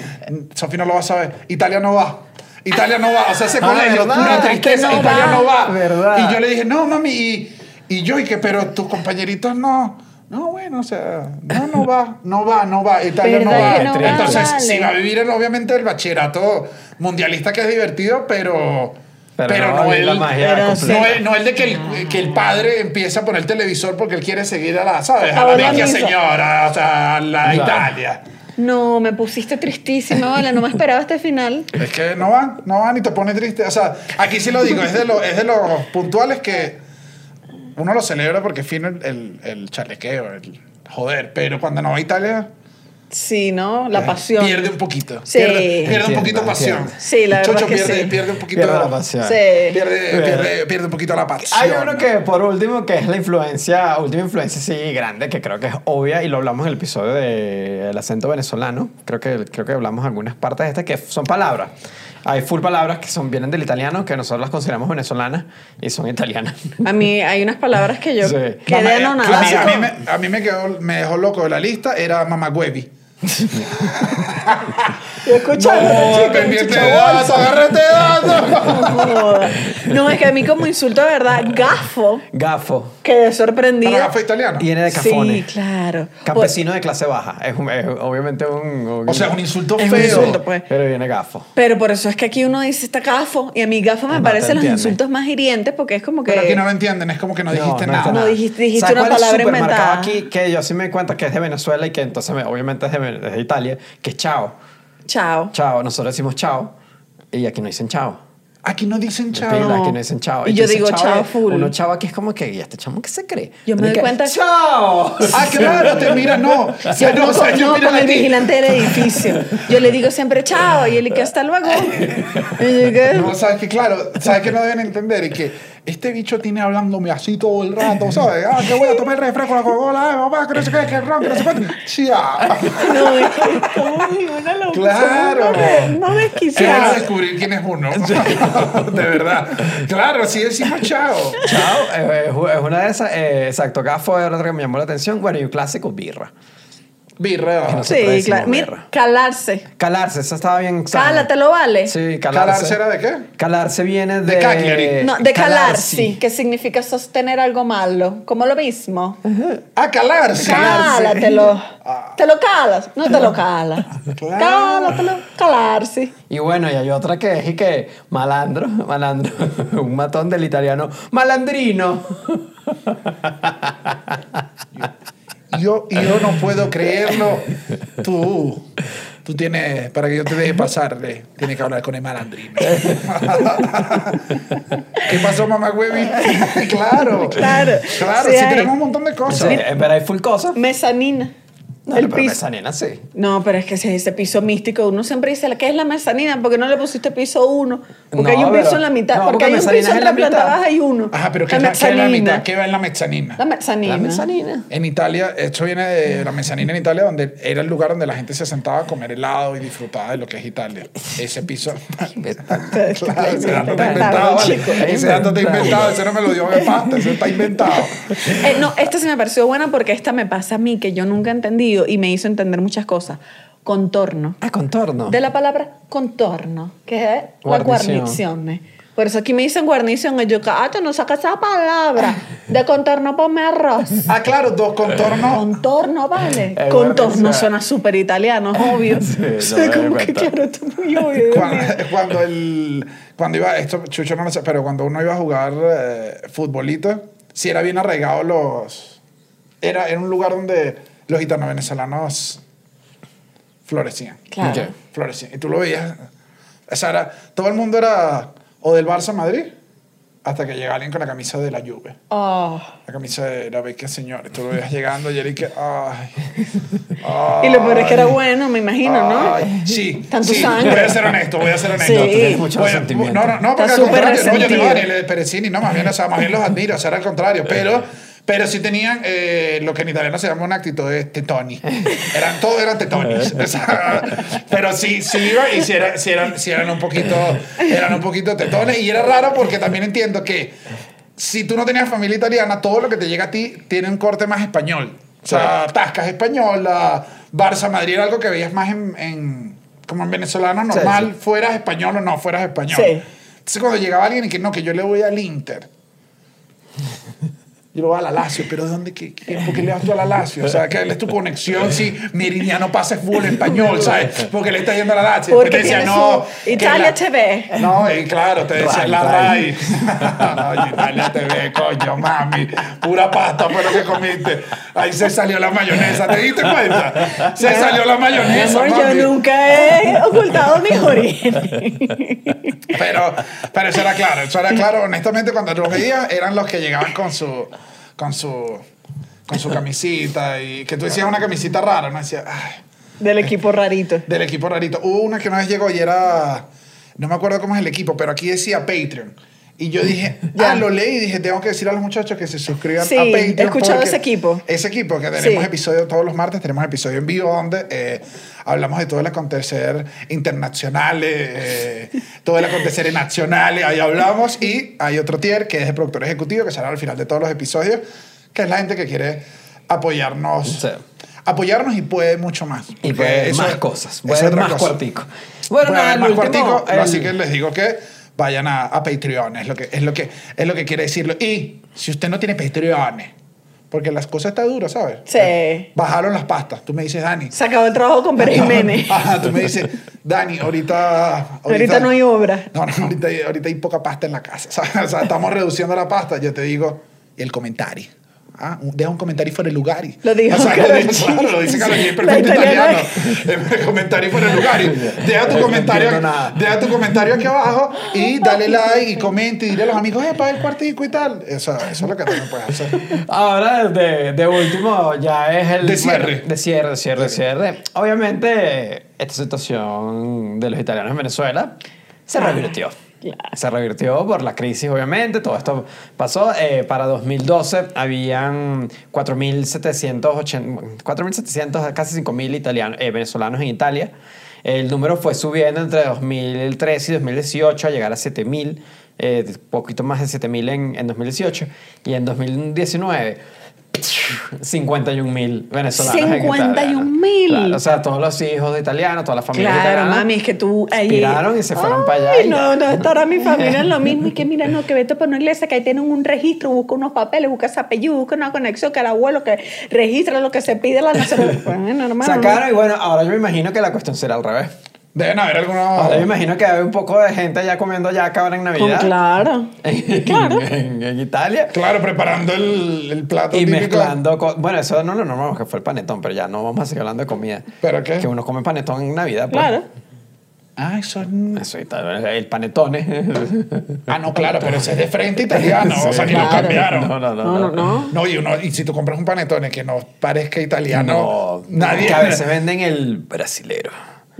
Sofía no lo va a saber. Italia no va. Italia no va. O sea, ese Ah, colegio, ¿verdad? pura tristeza. no Italia va. no va. ¿Verdad? Y yo le dije, no, mami. Y, y yo, y que, pero tus compañeritos no. No, bueno, o sea, no, no va, no va, no va. Italia no ¿Verdad va. que no va? Entonces, Vale. sí va a vivir, el- obviamente, el bachillerato mundialista que es divertido, pero. Pero Pero, no, no, y la el, magia Pero no, el, no el de que el, que el padre empiece a poner el televisor porque él quiere seguir a la, ¿sabes? A la misa. señora, o sea, a la Claro. Italia. No, me pusiste tristísima, vale. No me esperaba este final. Es que no van, no van y te pone triste. O sea, aquí sí lo digo, es de, lo- es de los puntuales que uno lo celebra porque fino el, el, el el joder, pero cuando no va Italia, Sí, ¿no? La pasión. pierde un poquito. Sí. Pierde, pierde un Entiendo, poquito pasión. entiendo. Sí, la verdad Chocho que pierde, sí. pierde un poquito Pierde la pasión. Sí. Pierde, pierde, pierde un poquito la pasión. Hay uno que, por último, que es la influencia, última influencia, sí, grande, que creo que es obvia, y lo hablamos en el episodio del acento venezolano. Creo que, creo que hablamos algunas partes de este, que son palabras. Hay full palabras que son, vienen del italiano, que nosotros las consideramos venezolanas y son italianas. A mí hay unas palabras que yo Sí. quedé eh, anonadada. a, mí, a mí me, a mí me, quedó, me dejó loco de la lista, era mamagüevi. Yo escuchando a No, chica, pendiente de datos, agárrate de datos. No, es que a mí como insulto de verdad, gafo, Gafo. quedé ¿Para sorprendida. gafo italiano? Viene de Sí, cafone. claro. Campesino de clase baja. Es, un- es obviamente un, un- O sea, un insulto Es un feo. insulto, pues. Pero viene gafo. Pero por eso es que aquí uno dice está gafo y a mí gafo me No parecen los insultos más hirientes porque es como que... Pero aquí no lo entienden, es como que no dijiste no nada. No dijiste- dijiste ¿Sabes una cuál es palabra súper marcado inventada? aquí que yo sí me di cuenta que es de Venezuela y que entonces me- obviamente es de, Ven- es de Italia, que es chao. Chao. Chao. Nosotros decimos chao y aquí no dicen chao. Aquí no dicen Pila, chao. aquí no dicen chao. Y yo digo chao es- full. Uno chao aquí es como que, ¿y este chamo qué se cree? Yo me doy que, cuenta- ¡Chao! Ah, claro, te mira, no. Yo Ah, no, no, yo no, con el vigilante del edificio. Yo le digo siempre chao y él que hasta luego. Y. No, sabes que claro, sabes que no deben entender y que este bicho tiene hablándome así todo el rato, ¿sabes? Ah, que voy a tomar el refresco, la Coca-Cola, eh, mamá, que no sé qué, que ron, que no sé cuánto. Ah. No, es que ay, una locura. Claro. No, Qué bueno desquiciada. descubrir quién es uno. De verdad. Claro, sí decimos chao. Chao, eh, es, es una de esas. eh, exacto, gafo es otra que me llamó la atención. Bueno, y un clásico, birra. Birra. Sí, claro. Birra. calarse. Calarse, esa estaba bien. sana. Cálate, lo vale. Sí, ¿Calarse calarse. era de qué? Calarse viene de. De Cagliari. No, de calarsi. que significa sostener algo malo. Como lo mismo. Ah, calarse. Cálatelo. ¿Te lo calas? No te lo calas. Claro. Cálatelo. Calarse. Y bueno, y hay otra que es y que malandro, malandro, un matón del italiano, malandrino. Yo, y yo no puedo creerlo. Tú, tú tienes, para que yo te deje pasarle, tienes que hablar con el malandrino. ¿Qué pasó, mamá Huevi? claro. Claro. Claro, Sí sí, hay. tenemos un montón de Sí, cosas. en verdad hay full cosas. Mezanina. No, el pero piso. mezanina sí. No, pero es que ese, ese piso místico, uno siempre dice, ¿qué es la mezanina? ¿Por qué no le pusiste piso uno? Porque No, hay un piso pero- en la mitad. no, porque porque hay un mezanina piso es en en la la planta baja hay uno. Ajá, pero ¿qué, la es la, qué es la mitad? ¿Qué va en la mezzanina? La mezzanina. La mezanina. En Italia, esto viene de la mezzanina en Italia, donde era el lugar donde la gente se sentaba a comer helado y disfrutaba de lo que es Italia. Ese piso. claro, ese dato está inventado, vale. Ese dato está inventado, ese no me lo dio de pasta, ese está inventado. Eh, no, esta sí me pareció buena porque esta me pasa a mí, que yo nunca he entendido y me hizo entender muchas cosas. Contorno. Ah, contorno. De la palabra contorno, que es la Guarnición. guarnición. Por eso aquí me dicen guarnición y yo, ah, tú no sacas esa palabra. De contorno ponme arroz. Ah, claro, dos contornos. Contorno, vale. Es Contorno suena súper italiano, es obvio. Sí, O no sea, me doy como que claro, esto es muy obvio. Cuando, cuando el cuando iba esto Chucho no lo sé pero cuando uno iba a jugar eh, futbolito sí era bien arraigado los era en un lugar donde los gitanos venezolanos florecían Claro. Ok. florecían y tú lo veías o sea era- todo el mundo era o del Barça Madrid hasta que llega alguien con la camisa de la Juve Oh. la camisa de la Vecchia Señores tú lo veías llegando y era y que ay, ay Y lo peor es que era bueno, me imagino, ¿no? Ay, sí. Tanto sí. sangre. Voy a ser honesto, voy a ser honesto. Sí. Mucho Voy a- resentimiento. No, no, no, porque al contrario, no, yo tengo a Daniel de Perecini, no, más bien, o sea, más bien los admiro, o sea, era al contrario, pero, pero sí tenían eh, lo que en italiano se llama una actitud de tetoni. Eran, todos eran tetonis. O sea, pero sí, sí iba y sí, era- sí eran, sí eran un poquito, eran un poquito tetones y era raro porque también entiendo que si tú no tenías familia italiana, todo lo que te llega a ti tiene un corte más español. O sea, Tasca es española, Barça Madrid era algo que veías más en, en- como en venezolano normal, fueras español o no fueras español. Entonces cuando llegaba alguien y que no, que yo le voy al Inter. Yo le voy a la Lazio, pero ¿de dónde? ¿Qué, qué, ¿Por qué le vas tú a la Lazio? O sea, ¿cuál es tu conexión si Meridiano pasa fútbol español, ¿sabes? Porque le está yendo a la Lazio. Porque te tiene no, Italia la- TV. no, y claro, te decía la Rai. RAI. no, Italia TV, coño, mami. Pura pasta fue lo que comiste. Ahí se salió la mayonesa, ¿te diste cuenta? Se salió la Mi mayonesa, amor, yo nunca he ocultado mis orígenes. Pero, pero eso era claro, eso era claro. Honestamente, cuando los veías, eran los que llegaban con su, con su, con su camisita y que tú decías una camisita rara, ¿no? Decía, ay, Del equipo rarito. del equipo rarito. Hubo una que una vez llegó y era, no me acuerdo cómo es el equipo, pero aquí decía Patreon. Y yo dije, Ya. ah, lo leí y dije, tengo que decir a los muchachos que se suscriban Sí, a Patreon. he escuchado ese equipo. Ese equipo, que tenemos Sí. episodios todos los martes, tenemos episodios en vivo donde eh, hablamos de todo el acontecer internacional, eh, todo el acontecer nacional, ahí hablamos. Y hay otro tier que es de productor ejecutivo, que será al final de todos los episodios, que es la gente que quiere apoyarnos. Sí. apoyarnos y puede mucho más. Y puede eso- más cosas. Puede más cosa. cuartico. Bueno, Puede nada, el más último, cuartico, el- así que les digo que vayan a, a Patreon, es lo, que, es, lo que, es lo que quiere decirlo. Y si usted no tiene Patreon, porque las cosas están duras, ¿sabes? Sí. Bajaron las pastas. Tú me dices, Dani. Se acabó el trabajo con Pérez Jiménez. Ajá, tú me dices, Dani, ahorita, Ahorita no hay obra. No, no, ahorita, ahorita hay poca pasta en la casa. O sea, o sea, estamos reduciendo la pasta. Yo te digo, el comentario. Ah, un- deja un comentario fuera de lugar. Lo dijo o sea, lo dice, claro, lo dice Karol G, La perfecto italiano. El comentario fuera de lugar. Deja tu No comentario, deja tu comentario aquí abajo y dale like y comenta y dile a los amigos, eh, para el cuartico y tal. Eso, eso es lo que también puedes hacer. Ahora, de, de último, ya es el... De cierre. bueno, de cierre, de cierre, de cierre. Obviamente, esta situación de los italianos en Venezuela se Ah, revirtió. Claro. Se revirtió por la crisis, obviamente. Todo esto pasó. Eh, para 2012 habían 4.780, 4.700, casi 5.000 italianos, eh, venezolanos en Italia. El número fue subiendo entre 2013 y 2018 a llegar a 7.000, eh, poquito más de 7.000 en, en 2018. Y en 2019, 51.000 venezolanos. en Italia. 51.000. Claro, o sea, todos los hijos de italianos, todas las familias Claro, italianas. mami, es que tú ahí. Inspiraron y se fueron para allá No, no, estará mi familia en lo mismo. Y que mira, no, que vete por una iglesia, que ahí tienen un registro, busca unos papeles, busca ese apellido, busca una conexión, que el abuelo que registra lo que se pide la nación. Bueno, hermano. Sacaron y bueno, ahora yo me imagino que la cuestión será al revés. Deben haber algunos... Ahora yo me imagino que hay un poco de gente ya comiendo yaca ahora en Con- Navidad. claro. En, Claro. en- en Italia. Claro, preparando el, el plato Y típico. mezclando con... Bueno, eso no lo normal, que fue el panetón, pero ya no vamos a seguir hablando de comida. ¿Pero qué? Que uno come panetón en Navidad. pues. Claro. Ah, eso es... El panetone. Ah, no, claro, pero ese es de frente italiano. o sea, ni lo cambiaron. No, no, no. No, no, no. No, y, uno, y si tú compras un panetone que no parezca italiano, nadie. Que a veces venden el brasilero.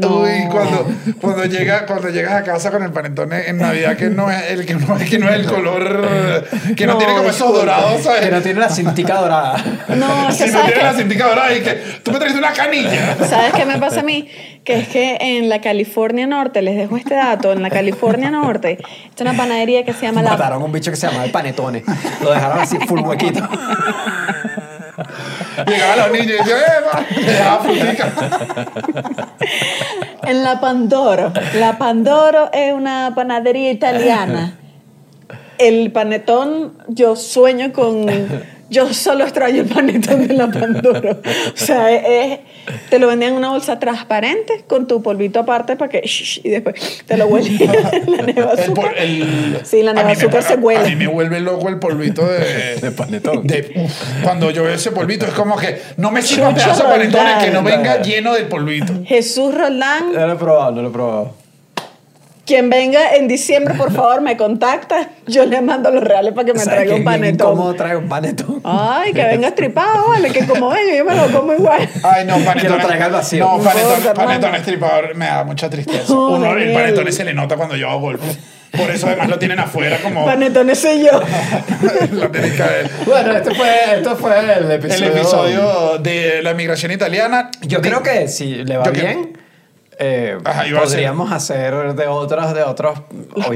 Uy, cuando, cuando, llega, cuando llegas a casa con el panetone en Navidad que no es el, que no, que no es el color, que no, No, tiene como esos dorados, ¿sabes? Que no tiene la cintica dorada. No, es Si que no sabes tiene la que, cintica dorada y que tú me trajiste una canilla. ¿Sabes qué me pasa a mí? Que es que en la California Norte, les dejo este dato, en la California Norte, está una panadería que se llama La Mataron a un bicho que se llamaba el panetone. Lo dejaron así full huequito. Llegaban los niños y decían, frutica. En la Pandoro. La Pandoro es una panadería italiana. El panetón, yo sueño con. Yo solo extraño el panetón de la Pandoro. O sea, es, te lo vendían en una bolsa transparente con tu polvito aparte para que. shh, y después te lo huele la neva El, pol- azúcar. el- Sí, la neva me azúcar pega- se huele. A mí me vuelve loco el polvito de, De panetón. de- uf, cuando yo veo ese polvito, es como que no me sirva pedazo de panetón el que no venga lleno del polvito. Jesús Roldán, No lo he probado, no lo he probado. Quien venga en diciembre, por favor, me contacta. Yo le mando los reales para que me ¿Sabes traiga un bien panetón. incómodo traer un panetón? Ay, que venga estripado, vale, que como venga, yo me lo como igual. Ay, no, panetón. Que lo traiga al vacío. No, panetón, estripador me da mucha tristeza. No, Uno, el panetón se le nota cuando yo hago golpes. Por eso además lo tienen afuera como... Panetones soy yo. la tienen que ver. Bueno, este fue, esto fue el El episodio. episodio de la migración italiana. Yo creo que si le va Yo que- bien, eh, Ajá, podríamos hacer de otros, de otros.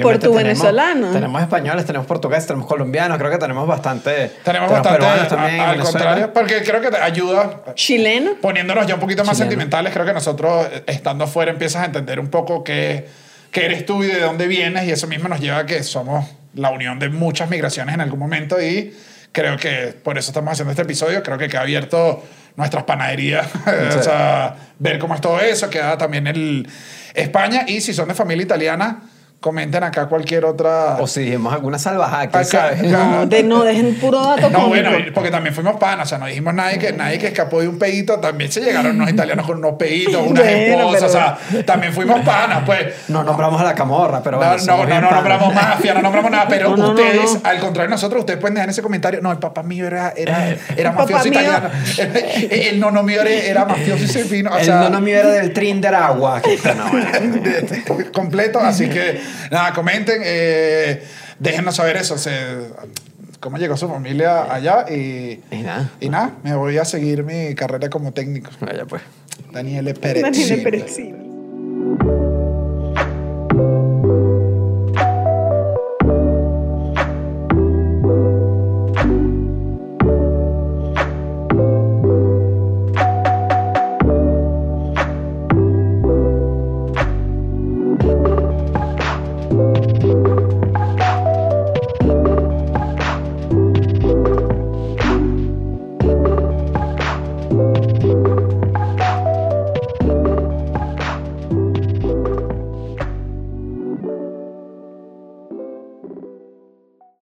portuvenezolanos. Tenemos, tenemos españoles, tenemos portugueses, tenemos colombianos, creo que tenemos bastante. Tenemos bastante, peruanos también a- al contrario, porque creo que te ayuda Chileno. poniéndonos ya un poquito más Chileno. sentimentales, creo que nosotros eh, estando afuera empiezas a entender un poco qué, qué eres tú y de dónde vienes y eso mismo nos lleva a que somos la unión de muchas migraciones en algún momento y creo que por eso estamos haciendo este episodio, creo que queda abierto nuestras panaderías, o sea, ver cómo es todo eso, queda también el España y si son de familia italiana, comenten acá cualquier otra... O si dijimos alguna salvajada, quién sabe. No, de, no, dejen puro dato No, cómico. bueno, porque también fuimos panas, o sea, no dijimos nadie que, nadie que escapó de un pedito, también se llegaron unos italianos con unos peditos, unas Bueno, esposas, pero- o sea, también fuimos panas, pues. No nombramos a la camorra, pero No, bueno. no, no, nombramos mafia, no nombramos nada, pero No, no, no, ustedes, no. al contrario de nosotros, ustedes pueden dejar ese comentario, no, el papá mío era, era, era El papá mafioso mío. italiano, el, el nono mío era, era mafioso y se vino, o El sea, nono mío era del trin de Aragua. que está, no, bueno. completo, así que nada, comenten, eh, déjenos saber eso, se- cómo llegó su familia allá y, Y nada. y nada, me voy a seguir mi carrera como técnico. Vaya pues. Daniele Pérez. Daniele Perezzini.